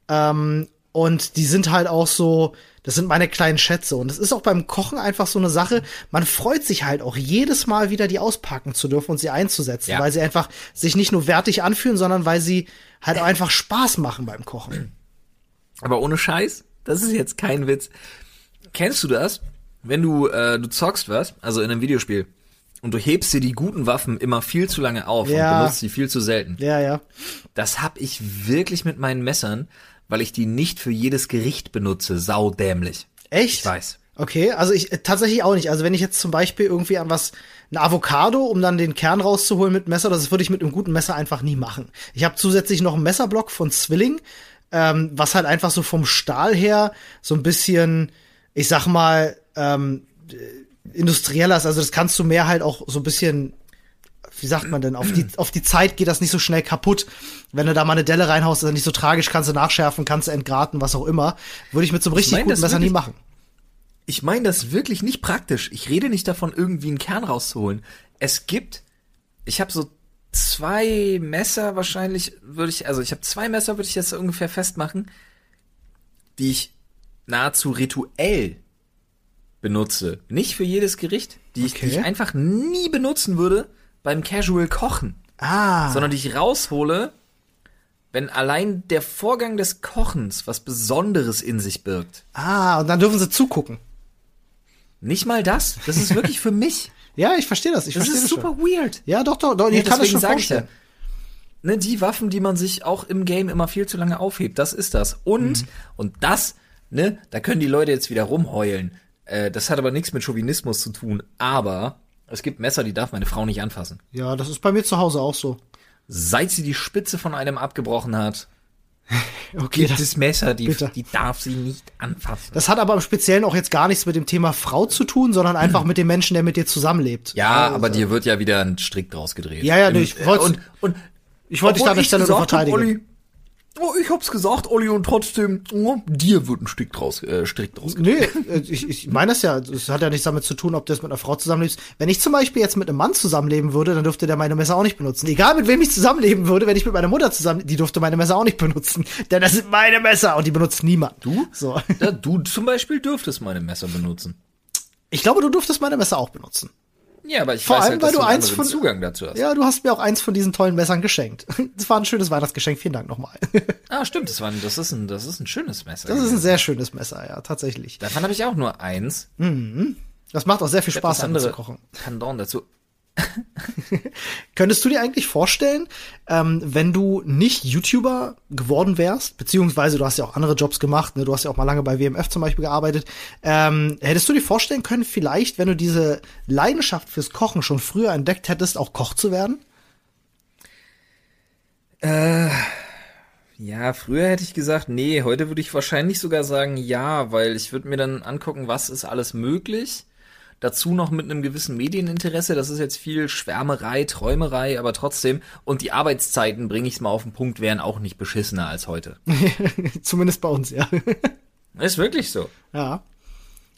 B: Ähm, und die sind halt auch so, das sind meine kleinen Schätze. Und es ist auch beim Kochen einfach so eine Sache. Man freut sich halt auch jedes Mal wieder, die auspacken zu dürfen und sie einzusetzen,
A: Ja.
B: weil sie einfach sich nicht nur wertig anfühlen, sondern weil sie halt auch einfach Spaß machen beim Kochen.
A: Aber ohne Scheiß, das ist jetzt kein Witz. Kennst du das? Wenn du, äh, du zockst was, also in einem Videospiel, und du hebst dir die guten Waffen immer viel zu lange auf
B: Ja.
A: und benutzt sie viel zu selten.
B: Ja, ja.
A: Das hab ich wirklich mit meinen Messern, weil ich die nicht für jedes Gericht benutze. Saudämlich.
B: Echt?
A: Ich weiß.
B: Okay, also ich äh, tatsächlich auch nicht. Also wenn ich jetzt zum Beispiel irgendwie an was, ein Avocado, um dann den Kern rauszuholen mit Messer, das würde ich mit einem guten Messer einfach nie machen. Ich habe zusätzlich noch einen Messerblock von Zwilling. ähm, was halt einfach so vom Stahl her so ein bisschen, ich sag mal, ähm, industrieller ist. Also das kannst du mehr halt auch so ein bisschen wie sagt man denn, auf die, auf die Zeit geht das nicht so schnell kaputt. Wenn du da mal eine Delle reinhaust, ist das nicht so tragisch, kannst du nachschärfen, kannst du entgraten, was auch immer. Würde ich mit so einem richtig
A: mein,
B: guten Messer nie machen.
A: Ich meine das wirklich nicht praktisch. Ich rede nicht davon, irgendwie einen Kern rauszuholen. Es gibt, ich habe so zwei Messer wahrscheinlich, würde ich, also ich habe zwei Messer, würde ich jetzt ungefähr festmachen, die ich nahezu rituell benutze. Nicht für jedes Gericht, die, ich, die ich einfach nie benutzen würde beim Casual Kochen.
B: Ah.
A: Sondern die ich raushole, wenn allein der Vorgang des Kochens was Besonderes in sich birgt.
B: Ah, und dann dürfen sie zugucken.
A: Nicht mal das. Das ist wirklich für mich.
B: Ja, ich verstehe das. Ich
A: das ist super schon. weird.
B: Ja, doch, doch, doch
A: ja,
B: ich kann das schon vorstellen.
A: Ja, ne, die Waffen, die man sich auch im Game immer viel zu lange aufhebt, das ist das. Und, mhm. und das, ne, da können die Leute jetzt wieder rumheulen. Äh, das hat aber nichts mit Chauvinismus zu tun. Aber es gibt Messer, die darf meine Frau nicht anfassen.
B: Ja, das ist bei mir zu Hause auch so.
A: Seit sie die Spitze von einem abgebrochen hat,
B: okay,
A: gibt es Messer, die, die darf sie nicht anfassen.
B: Das hat aber im Speziellen auch jetzt gar nichts mit dem Thema Frau zu tun, sondern einfach mit dem Menschen, der mit dir zusammenlebt.
A: Ja, also, aber dir wird ja wieder ein Strick draus gedreht.
B: Ja, ja, nee, ich wollte und, und ich wollte dich da Stelle nur verteidigen. Olli,
A: Oh, ich hab's gesagt, Olli, und trotzdem, oh, dir wird ein Strick draus, äh, Strick draus.
B: Nee, äh, ich, ich meine das ja, es hat ja nichts damit zu tun, ob du jetzt mit einer Frau zusammenlebst. Wenn ich zum Beispiel jetzt mit einem Mann zusammenleben würde, dann dürfte der meine Messer auch nicht benutzen. Egal mit wem ich zusammenleben würde, wenn ich mit meiner Mutter zusammen, die durfte meine Messer auch nicht benutzen. Denn das sind meine Messer und die benutzt niemand.
A: Du? So. Ja, du zum Beispiel dürftest meine Messer benutzen.
B: Ich glaube, du dürftest meine Messer auch benutzen.
A: Ja, aber ich
B: Vor
A: weiß
B: allem,
A: halt,
B: weil
A: dass
B: du
A: du
B: eins von
A: Zugang dazu hast.
B: Ja, du hast mir auch eins von diesen tollen Messern geschenkt. Das war ein schönes Weihnachtsgeschenk. Vielen Dank nochmal.
A: Ah, stimmt. Das, war ein, das, ist ein, das ist ein schönes Messer.
B: Das ist ein sehr schönes Messer, ja, tatsächlich.
A: Davon habe ich auch nur eins.
B: Mhm. Das macht auch sehr viel Spaß,
A: damit
B: zu kochen.
A: Pendant dazu.
B: Könntest du dir eigentlich vorstellen, ähm, wenn du nicht YouTuber geworden wärst, beziehungsweise du hast ja auch andere Jobs gemacht, ne? du hast ja auch mal lange bei WMF zum Beispiel gearbeitet, ähm, hättest du dir vorstellen können, vielleicht, wenn du diese Leidenschaft fürs Kochen schon früher entdeckt hättest, auch Koch zu werden?
A: Äh, ja, früher hätte ich gesagt, nee, heute würde ich wahrscheinlich sogar sagen, ja, weil ich würde mir dann angucken, was ist alles möglich dazu noch mit einem gewissen Medieninteresse. Das ist jetzt viel Schwärmerei, Träumerei, aber trotzdem. Und die Arbeitszeiten, bringe ich es mal auf den Punkt, wären auch nicht beschissener als heute.
B: Zumindest bei uns, ja.
A: ist wirklich so.
B: Ja.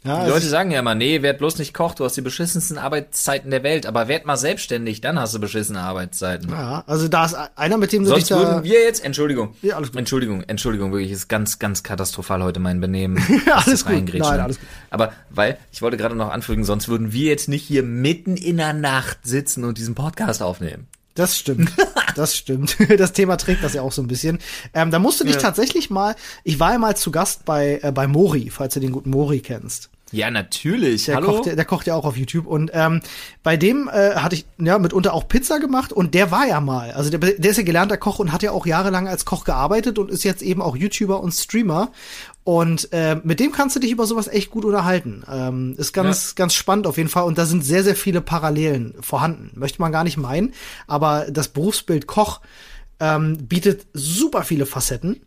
A: Ja, die Leute sagen ja immer, nee, werd bloß nicht Koch, du hast die beschissensten Arbeitszeiten der Welt, aber werd mal selbstständig, dann hast du beschissene Arbeitszeiten.
B: Ja, also da ist einer, mit dem du
A: Sonst
B: dich da
A: würden wir jetzt, Entschuldigung,
B: ja, alles gut.
A: Entschuldigung, Entschuldigung, wirklich, ist ganz, ganz katastrophal heute mein Benehmen.
B: ja, alles gut, nein, alles gut.
A: Aber, weil, ich wollte gerade noch anfügen, sonst würden wir jetzt nicht hier mitten in der Nacht sitzen und diesen Podcast aufnehmen.
B: Das stimmt. Das stimmt. Das Thema trägt das ja auch so ein bisschen. Ähm, da musst du dich ja. tatsächlich mal, ich war ja mal zu Gast bei, äh, bei Mori, falls du den guten Mori kennst.
A: Ja, natürlich.
B: Der,
A: Hallo?
B: Kocht, der, der kocht ja auch auf YouTube. Und ähm, bei dem äh, hatte ich ja mitunter auch Pizza gemacht und der war ja mal. Also der, der ist ja gelernter Koch und hat ja auch jahrelang als Koch gearbeitet und ist jetzt eben auch YouTuber und Streamer. Und äh, mit dem kannst du dich über sowas echt gut unterhalten. Ähm, ist ganz, ja. ganz spannend auf jeden Fall. Und da sind sehr, sehr viele Parallelen vorhanden. Möchte man gar nicht meinen. Aber das Berufsbild Koch ähm, bietet super viele Facetten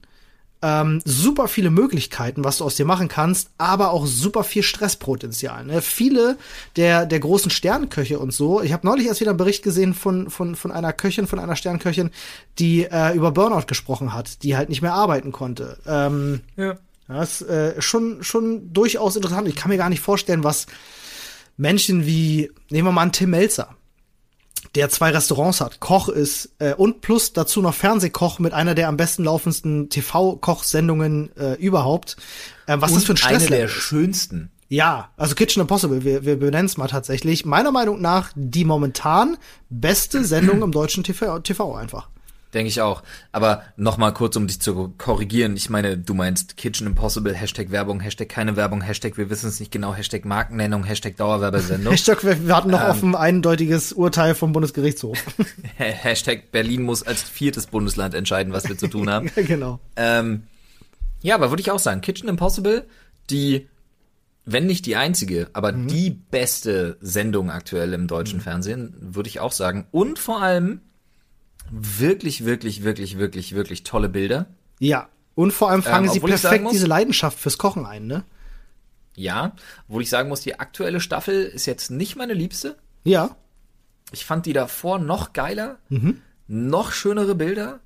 B: ähm, super viele Möglichkeiten, was du aus dir machen kannst, aber auch super viel Stresspotenzial. Ne? Viele der, der großen Sternköche und so, ich habe neulich erst wieder einen Bericht gesehen von, von, von einer Köchin, von einer Sternköchin, die äh, über Burnout gesprochen hat, die halt nicht mehr arbeiten konnte. Ähm, ja. Das ist äh, schon, schon durchaus interessant. Ich kann mir gar nicht vorstellen, was Menschen wie, nehmen wir mal einen Tim Melzer, der zwei Restaurants hat, Koch ist äh, und plus dazu noch Fernsehkoch mit einer der am besten laufendsten TV-Kochsendungen äh, überhaupt. Äh, was
A: und
B: das für ein Stress
A: Eine der schönsten.
B: Ja, also Kitchen Impossible, wir, wir benennen es mal tatsächlich. Meiner Meinung nach die momentan beste Sendung im deutschen TV, TV einfach.
A: Denke ich auch. Aber nochmal kurz, um dich zu korrigieren. Ich meine, du meinst Kitchen Impossible, Hashtag Werbung, Hashtag keine Werbung, Hashtag wir wissen es nicht genau, Hashtag Markennennung, Hashtag Dauerwerbesendung.
B: Hashtag wir warten noch ähm, auf ein eindeutiges Urteil vom Bundesgerichtshof.
A: Hashtag Berlin muss als viertes Bundesland entscheiden, was wir zu tun haben.
B: genau.
A: Ähm, ja, aber würde ich auch sagen, Kitchen Impossible, die wenn nicht die einzige, aber mhm. die beste Sendung aktuell im deutschen mhm. Fernsehen, würde ich auch sagen. Und vor allem wirklich, wirklich, wirklich, wirklich, wirklich tolle Bilder.
B: Ja. Und vor allem fangen
A: Ähm,
B: sie perfekt
A: muss-
B: diese Leidenschaft fürs Kochen ein, ne?
A: Ja, obwohl ich sagen muss, die aktuelle Staffel ist jetzt nicht meine liebste.
B: Ja.
A: Ich fand die davor noch geiler, noch schönere Bilder.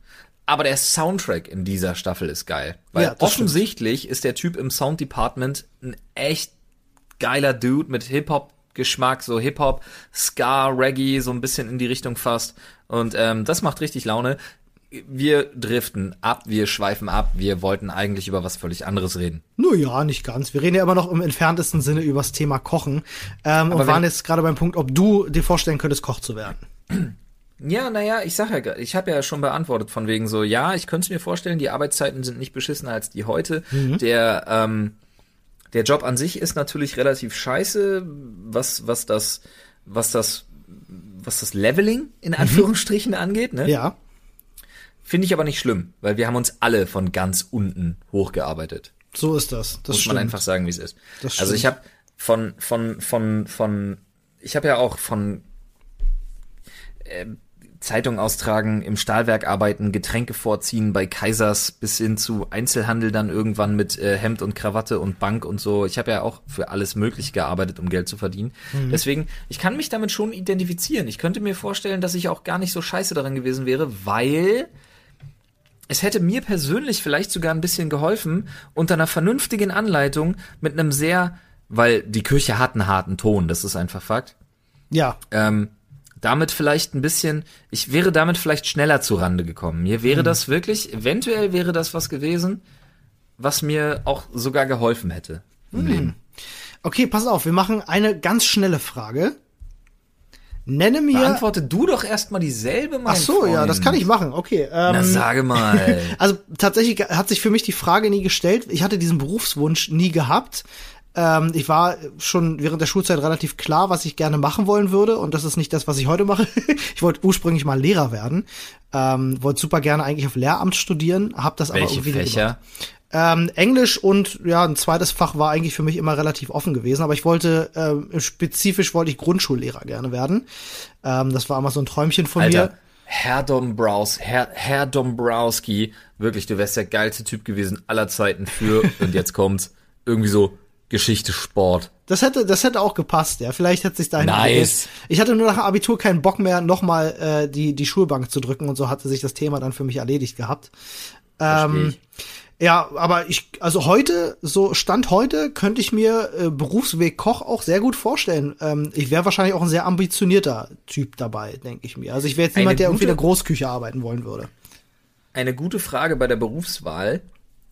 A: Aber der Soundtrack in dieser Staffel ist geil. Weil
B: Ja, das stimmt.
A: offensichtlich ist der Typ im Sound Department ein echt geiler Dude mit Hip-Hop-Geschmack, so Hip-Hop, Ska, Reggae, so ein bisschen in die Richtung fast. Und ähm, das macht richtig Laune. Wir driften ab, wir schweifen ab, wir wollten eigentlich über was völlig anderes reden.
B: Nur ja, nicht ganz. Wir reden ja immer noch im entferntesten Sinne übers Thema Kochen. Ähm, und waren jetzt gerade beim Punkt, ob du dir vorstellen könntest, Koch zu werden.
A: Ja, naja, ich sag ja, ich habe ja schon beantwortet von wegen so, ja, ich könnte es mir vorstellen, die Arbeitszeiten sind nicht beschissener als die heute. Der, ähm, der Job an sich ist natürlich relativ scheiße, was, was das, was das, was das Leveling in Anführungsstrichen angeht, ne?
B: Ja.
A: Finde ich aber nicht schlimm, weil wir haben uns alle von ganz unten hochgearbeitet.
B: So ist das. Das
A: muss
B: stimmt.
A: man einfach sagen, wie es ist.
B: Das
A: also ich habe von von von von ich habe ja auch von ähm, Zeitung austragen, im Stahlwerk arbeiten, Getränke vorziehen bei Kaisers bis hin zu Einzelhandel dann irgendwann mit äh, Hemd und Krawatte und Bank und so. Ich habe ja auch für alles Mögliche gearbeitet, um Geld zu verdienen.
B: Mhm.
A: Deswegen, ich kann mich damit schon identifizieren. Ich könnte mir vorstellen, dass ich auch gar nicht so scheiße daran gewesen wäre, weil es hätte mir persönlich vielleicht sogar ein bisschen geholfen, unter einer vernünftigen Anleitung mit einem sehr, weil die Küche hat einen harten Ton, das ist einfach Fakt.
B: Ja.
A: Ähm, damit vielleicht ein bisschen, ich wäre damit vielleicht schneller zu Rande gekommen. Mir wäre das wirklich, eventuell wäre das was gewesen, was mir auch sogar geholfen hätte im Leben.
B: Okay, pass auf, wir machen eine ganz schnelle Frage. Nenne mir.
A: Beantworte du doch erstmal dieselbe, mein
B: Ach so, ja, das kann ich machen. Okay. Ähm,
A: Na, sage mal.
B: Also tatsächlich hat sich für mich die Frage nie gestellt. Ich hatte diesen Berufswunsch nie gehabt. Ähm, ich war schon während der Schulzeit relativ klar, was ich gerne machen wollen würde. Und das ist nicht das, was ich heute mache. ich wollte ursprünglich mal Lehrer werden. Ähm, wollte super gerne eigentlich auf Lehramt studieren, habe das aber
A: Welche
B: irgendwie nie
A: Fächer?
B: ähm, Englisch und ja, ein zweites Fach war eigentlich für mich immer relativ offen gewesen, aber ich wollte, ähm, spezifisch wollte ich Grundschullehrer gerne werden. Ähm, das war immer so ein Träumchen von
A: Alter,
B: mir.
A: Herr Dombraus, Herr, Herr Dombrowski, wirklich, du wärst der geilste Typ gewesen aller Zeiten für, und jetzt kommt's, irgendwie so Geschichte, Sport.
B: Das hätte, das hätte auch gepasst, ja. Vielleicht hätte sich dahin
A: Nice.
B: entwickelt. Ich hatte nur nach Abitur keinen Bock mehr, nochmal äh, die, die Schulbank zu drücken und so hatte sich das Thema dann für mich erledigt gehabt. Ähm, ja, aber ich, also heute, so Stand heute, könnte ich mir äh, Berufsweg Koch auch sehr gut vorstellen. Ähm, ich wäre wahrscheinlich auch ein sehr ambitionierter Typ dabei, denke ich mir. Also ich wäre jetzt niemand, der irgendwie in der Großküche arbeiten wollen würde.
A: Eine gute Frage bei der Berufswahl,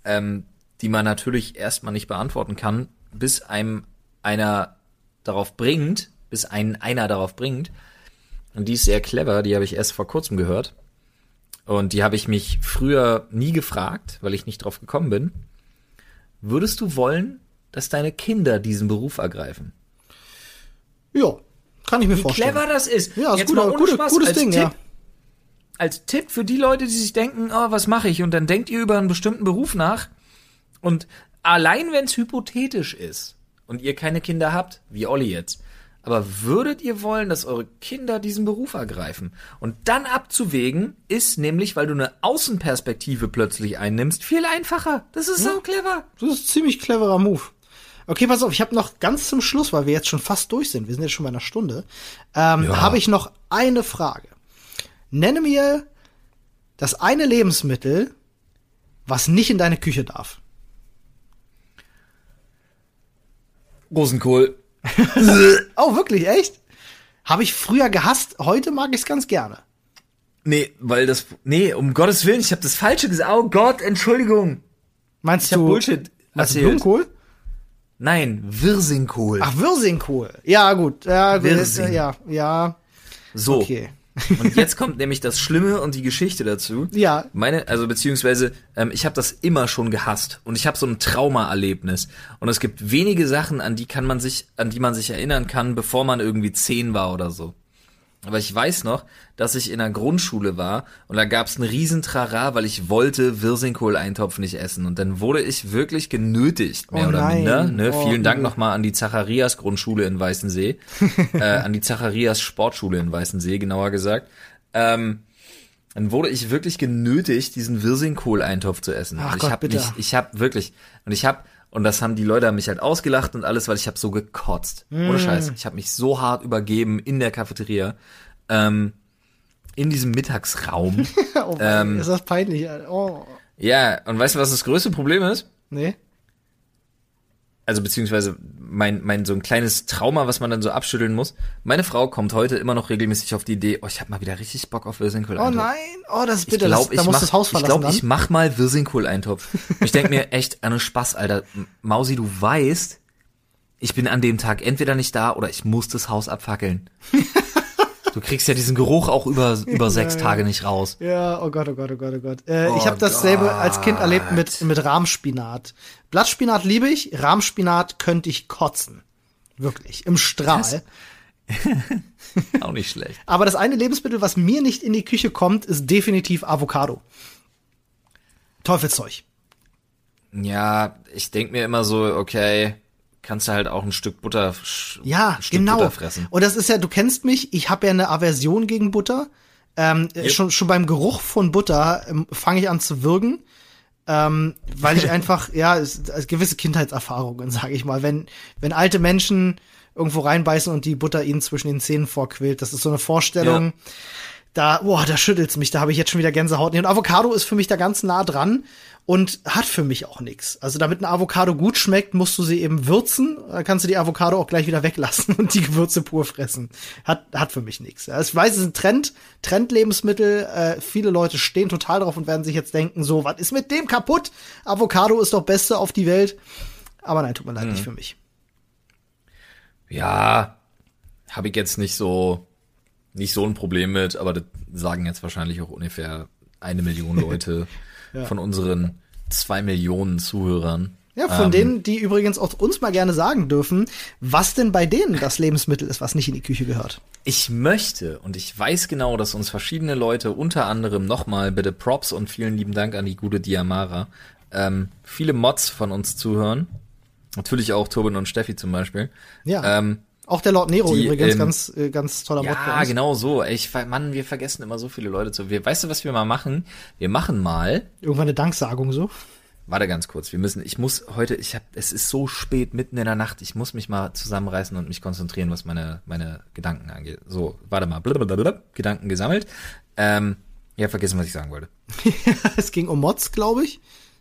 A: ähm, die man natürlich erstmal nicht beantworten kann, bis einem einer darauf bringt, bis einen einer darauf bringt. Und die ist sehr clever, die habe ich erst vor kurzem gehört. Und die habe ich mich früher nie gefragt, weil ich nicht drauf gekommen bin. Würdest du wollen, dass deine Kinder diesen Beruf ergreifen?
B: Ja, kann ich mir
A: Wie
B: vorstellen.
A: clever das ist.
B: Ja, ist
A: Jetzt
B: gut,
A: mal ohne
B: gute-
A: Spaß,
B: gutes Ding,
A: Tipp,
B: ja.
A: Als Tipp für die Leute, die sich denken, oh, was mache ich? Und dann denkt ihr über einen bestimmten Beruf nach. Und allein wenn es hypothetisch ist und ihr keine Kinder habt, wie Olli jetzt, aber würdet ihr wollen, dass eure Kinder diesen Beruf ergreifen? Und dann abzuwägen ist nämlich, weil du eine Außenperspektive plötzlich einnimmst, viel einfacher. Das ist so clever.
B: Das ist ein ziemlich cleverer Move. Okay, pass auf, ich habe noch ganz zum Schluss, weil wir jetzt schon fast durch sind, wir sind jetzt schon bei einer Stunde, ähm,
A: Ja.
B: habe ich noch eine Frage. Nenne mir das eine Lebensmittel, was nicht in deine Küche darf.
A: Rosenkohl.
B: Oh, wirklich, echt? Habe ich früher gehasst, heute mag ich es ganz gerne.
A: Nee, weil das, nee, um Gottes Willen, ich habe das Falsche gesagt. Oh Gott, Entschuldigung.
B: Meinst
A: Ich
B: du
A: Bullshit
B: meinst du
A: erzählt.
B: Blumenkohl?
A: Nein, Wirsingkohl.
B: Ach, Wirsingkohl. Ja, gut. Ja, gut.
A: Wirsing.
B: Ja, ja.
A: so.
B: Okay.
A: Und jetzt kommt nämlich das Schlimme und die Geschichte dazu.
B: Ja.
A: Meine, also beziehungsweise, ähm, ich habe das immer schon gehasst und ich habe so ein Traumaerlebnis. Und es gibt wenige Sachen, an die kann man sich, an die man sich erinnern kann, bevor man irgendwie zehn war oder so. Aber ich weiß noch, dass ich in der Grundschule war und da gab's einen riesen Trara, weil ich wollte Wirsingkohl-Eintopf nicht essen. Und dann wurde ich wirklich genötigt, mehr
B: Oh
A: oder minder. Ne?
B: Oh,
A: Vielen Dank nochmal an die Zacharias Grundschule in Weißensee. äh, an die Zacharias Sportschule in Weißensee, genauer gesagt. Ähm, dann wurde ich wirklich genötigt, diesen Wirsingkohl-Eintopf zu essen.
B: Ach
A: und ich habe mich, ich habe wirklich, und ich habe, und das haben die Leute haben mich halt ausgelacht und alles, weil ich habe so gekotzt.
B: Mm.
A: Ohne Scheiß. Ich habe mich so hart übergeben in der Cafeteria, ähm, in diesem Mittagsraum.
B: Oh,
A: Ähm.
B: ist das peinlich. Oh.
A: ja, und weißt du, was das größte Problem ist?
B: Nee.
A: Also beziehungsweise mein, mein so ein kleines Trauma, was man dann so abschütteln muss. Meine Frau kommt heute immer noch regelmäßig auf die Idee, oh, ich habe mal wieder richtig Bock auf Wirsingkohl.
B: Oh nein. Oh, das ist
A: Ich
B: bitte.
A: glaube,
B: das, da
A: ich,
B: musst
A: mach,
B: das Haus
A: ich,
B: verlassen
A: glaub, ich
B: dann.
A: mach mal Wirsingkohl-Eintopf. Ich denk mir echt, an Spaß, Alter. Mausi, du weißt, ich bin an dem Tag entweder nicht da oder ich muss das Haus abfackeln. Du kriegst ja diesen Geruch auch über, über sechs
B: ja.
A: Tage nicht raus.
B: Ja, oh Gott, oh Gott, oh Gott, oh Gott. Äh,
A: Oh
B: ich habe dasselbe als Kind erlebt mit, mit Rahmspinat. Blattspinat liebe ich, Rahmspinat könnte ich kotzen. Wirklich, im Strahl.
A: Auch nicht schlecht.
B: Aber das eine Lebensmittel, was mir nicht in die Küche kommt, ist definitiv Avocado. Teufelszeug.
A: Ja, ich denk mir immer so, okay, kannst du halt auch ein Stück Butter, sch-
B: Ja,
A: ein Stück
B: genau.
A: Butter fressen.
B: Und das ist ja, du kennst mich, ich habe ja eine Aversion gegen Butter. Ähm,
A: Yep.
B: schon, schon beim Geruch von Butter ähm, fange ich an zu würgen. Ähm, weil ich einfach, ja, es, es, gewisse Kindheitserfahrungen, sage ich mal. Wenn, wenn alte Menschen irgendwo reinbeißen und die Butter ihnen zwischen den Zähnen vorquillt, das ist so eine Vorstellung.
A: Ja.
B: Da, boah, da schüttelt's mich, da habe ich jetzt schon wieder Gänsehaut. Und Avocado ist für mich da ganz nah dran und hat für mich auch nix. Also damit eine Avocado gut schmeckt, musst du sie eben würzen, dann kannst du die Avocado auch gleich wieder weglassen und die Gewürze pur fressen. Hat, hat für mich. Ja, Ich weiß, es ist ein Trend, Trendlebensmittel, äh, viele Leute stehen total drauf und werden sich jetzt denken, so, was ist mit dem kaputt? Avocado ist doch Beste auf die Welt. Aber nein, tut mir leid,
A: Mhm.
B: nicht für mich.
A: Ja, habe ich jetzt nicht so nicht so ein Problem mit, aber das sagen jetzt wahrscheinlich auch ungefähr eine Million Leute von unseren zwei Millionen Zuhörern.
B: Ja, von
A: Ähm,
B: denen, die übrigens auch uns mal gerne sagen dürfen, was denn bei denen das Lebensmittel ist, was nicht in die Küche gehört.
A: Ich möchte und ich weiß genau, dass uns verschiedene Leute, unter anderem nochmal bitte Props und vielen lieben Dank an die gute Diamara, ähm, viele Mods von uns zuhören. Natürlich auch Tobin und Steffi zum Beispiel.
B: Ja.
A: Ähm,
B: Auch der Lord Nero
A: Die,
B: übrigens,
A: ähm,
B: ganz, äh, ganz toller Mod bei
A: Ja, genau so. Ich, Mann, wir vergessen immer so viele Leute zu. Wir, weißt du, was wir mal machen? Wir machen mal.
B: Irgendwann eine Danksagung so.
A: Warte ganz kurz. Wir müssen. Ich muss heute. Ich habe. Es ist so spät mitten in der Nacht. Ich muss mich mal zusammenreißen und mich konzentrieren, was meine meine Gedanken angeht. So, warte mal. Blablabla, Gedanken gesammelt. Ähm, ja, vergessen, was ich sagen wollte.
B: es ging um Mods, glaube ich.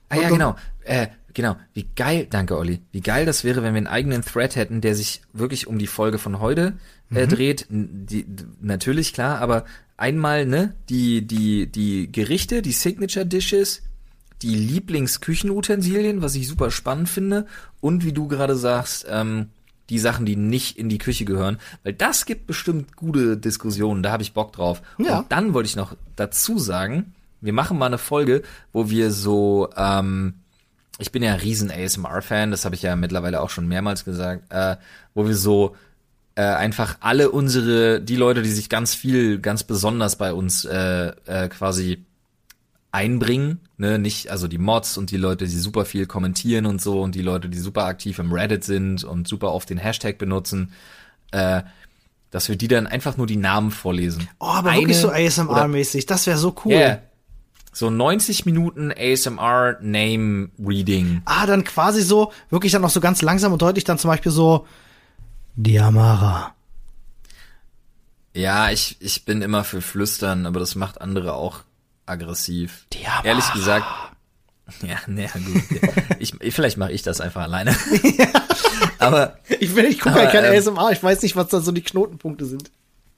A: Ah ja, genau. Äh, genau. Wie geil, danke Olli. Wie geil das wäre, wenn wir einen eigenen Thread hätten, der sich wirklich um die Folge von heute äh, dreht. N- Die, natürlich klar, aber einmal ne die die die Gerichte, die Signature Dishes, die Lieblingsküchenutensilien, was ich super spannend finde, und wie du gerade sagst, ähm, die Sachen, die nicht in die Küche gehören, weil das gibt bestimmt gute Diskussionen, da habe ich Bock drauf.
B: Ja.
A: Und dann wollte ich noch dazu sagen, wir machen mal eine Folge, wo wir so, ähm, ich bin ja ein riesen ASMR-Fan, das habe ich ja mittlerweile auch schon mehrmals gesagt, äh, wo wir so äh, einfach alle unsere, die Leute, die sich ganz viel, ganz besonders bei uns äh, äh, quasi einbringen, ne, nicht, also die Mods und die Leute, die super viel kommentieren und so und die Leute, die super aktiv im Reddit sind und super oft den Hashtag benutzen, äh, dass wir die dann einfach nur die Namen vorlesen.
B: Oh, aber
A: Eine
B: wirklich so ASMR-mäßig. Das wäre so cool.
A: Yeah. So 90 Minuten ASMR Name Reading.
B: Ah, dann quasi so, wirklich dann auch so ganz langsam und deutlich dann zum Beispiel so Diamara.
A: Ja, ich, ich bin immer für Flüstern, aber das macht andere auch aggressiv.
B: Diamara.
A: Ehrlich gesagt. Ja, naja, gut. Ich, vielleicht mache ich das einfach alleine. aber
B: Ich will, ich gucke halt kein
A: ähm,
B: ASMR, ich weiß nicht, was da so die Knotenpunkte sind.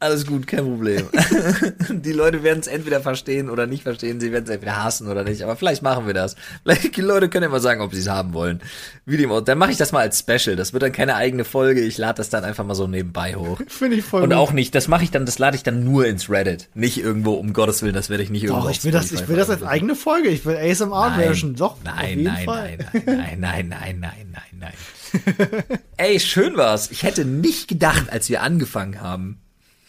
A: Alles gut, kein Problem. Die Leute werden es entweder verstehen oder nicht verstehen. Sie werden es entweder hassen oder nicht. Aber vielleicht machen wir das. Vielleicht die Leute können ja mal sagen, ob sie es haben wollen. Wie dem auch. Dann mache ich das mal als Special. Das wird dann keine eigene Folge. Ich lade das dann einfach mal so nebenbei hoch.
B: Finde ich voll
A: Und
B: gut.
A: auch nicht, das mache ich dann, das lade ich dann nur ins Reddit. Nicht irgendwo, um Gottes Willen, das werde ich nicht irgendwo.
B: Doch, ich will das, ich will das als eigene Folge. Ich will ASMR-Version. Doch,
A: Nein, nein,
B: Fall.
A: nein, nein, nein, nein, nein, nein, nein. Ey, schön war's. Ich hätte nicht gedacht, als wir angefangen haben,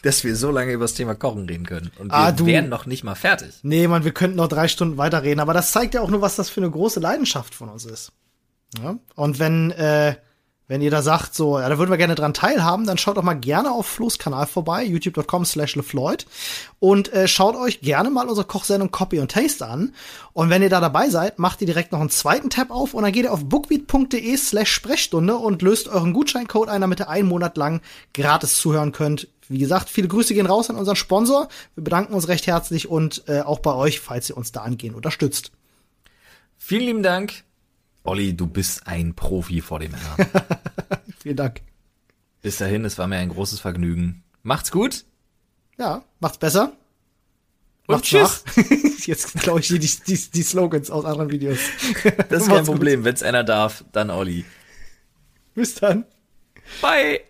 A: dass wir so lange über das Thema Kochen reden können. Und wir
B: Ah, du-
A: wären noch nicht mal fertig.
B: Nee, man, wir könnten noch drei Stunden weiterreden, aber das zeigt ja auch nur, was das für eine große Leidenschaft von uns ist. Ja? Und wenn, äh, Wenn ihr da sagt, so, ja, da würden wir gerne dran teilhaben, dann schaut doch mal gerne auf Flo's Kanal vorbei, youtube.com slash LeFloid und äh, schaut euch gerne mal unsere Kochsendung Copy und Taste an. Und wenn ihr da dabei seid, macht ihr direkt noch einen zweiten Tab auf und dann geht ihr auf bookbeat.de slash Sprechstunde und löst euren Gutscheincode ein, damit ihr einen Monat lang gratis zuhören könnt. Wie gesagt, viele Grüße gehen raus an unseren Sponsor. Wir bedanken uns recht herzlich und äh, auch bei euch, falls ihr uns da angehen unterstützt.
A: Vielen lieben Dank. Olli, du bist ein Profi vor dem Herrn.
B: Vielen Dank.
A: Bis dahin, es war mir ein großes Vergnügen. Macht's gut.
B: Ja, macht's besser.
A: Und
B: Macht's
A: tschüss.
B: nach. Jetzt glaube ich die, die, die, die Slogans aus anderen Videos.
A: Das ist kein. Problem. Wenn's einer darf, dann Olli.
B: Bis dann.
A: Bye.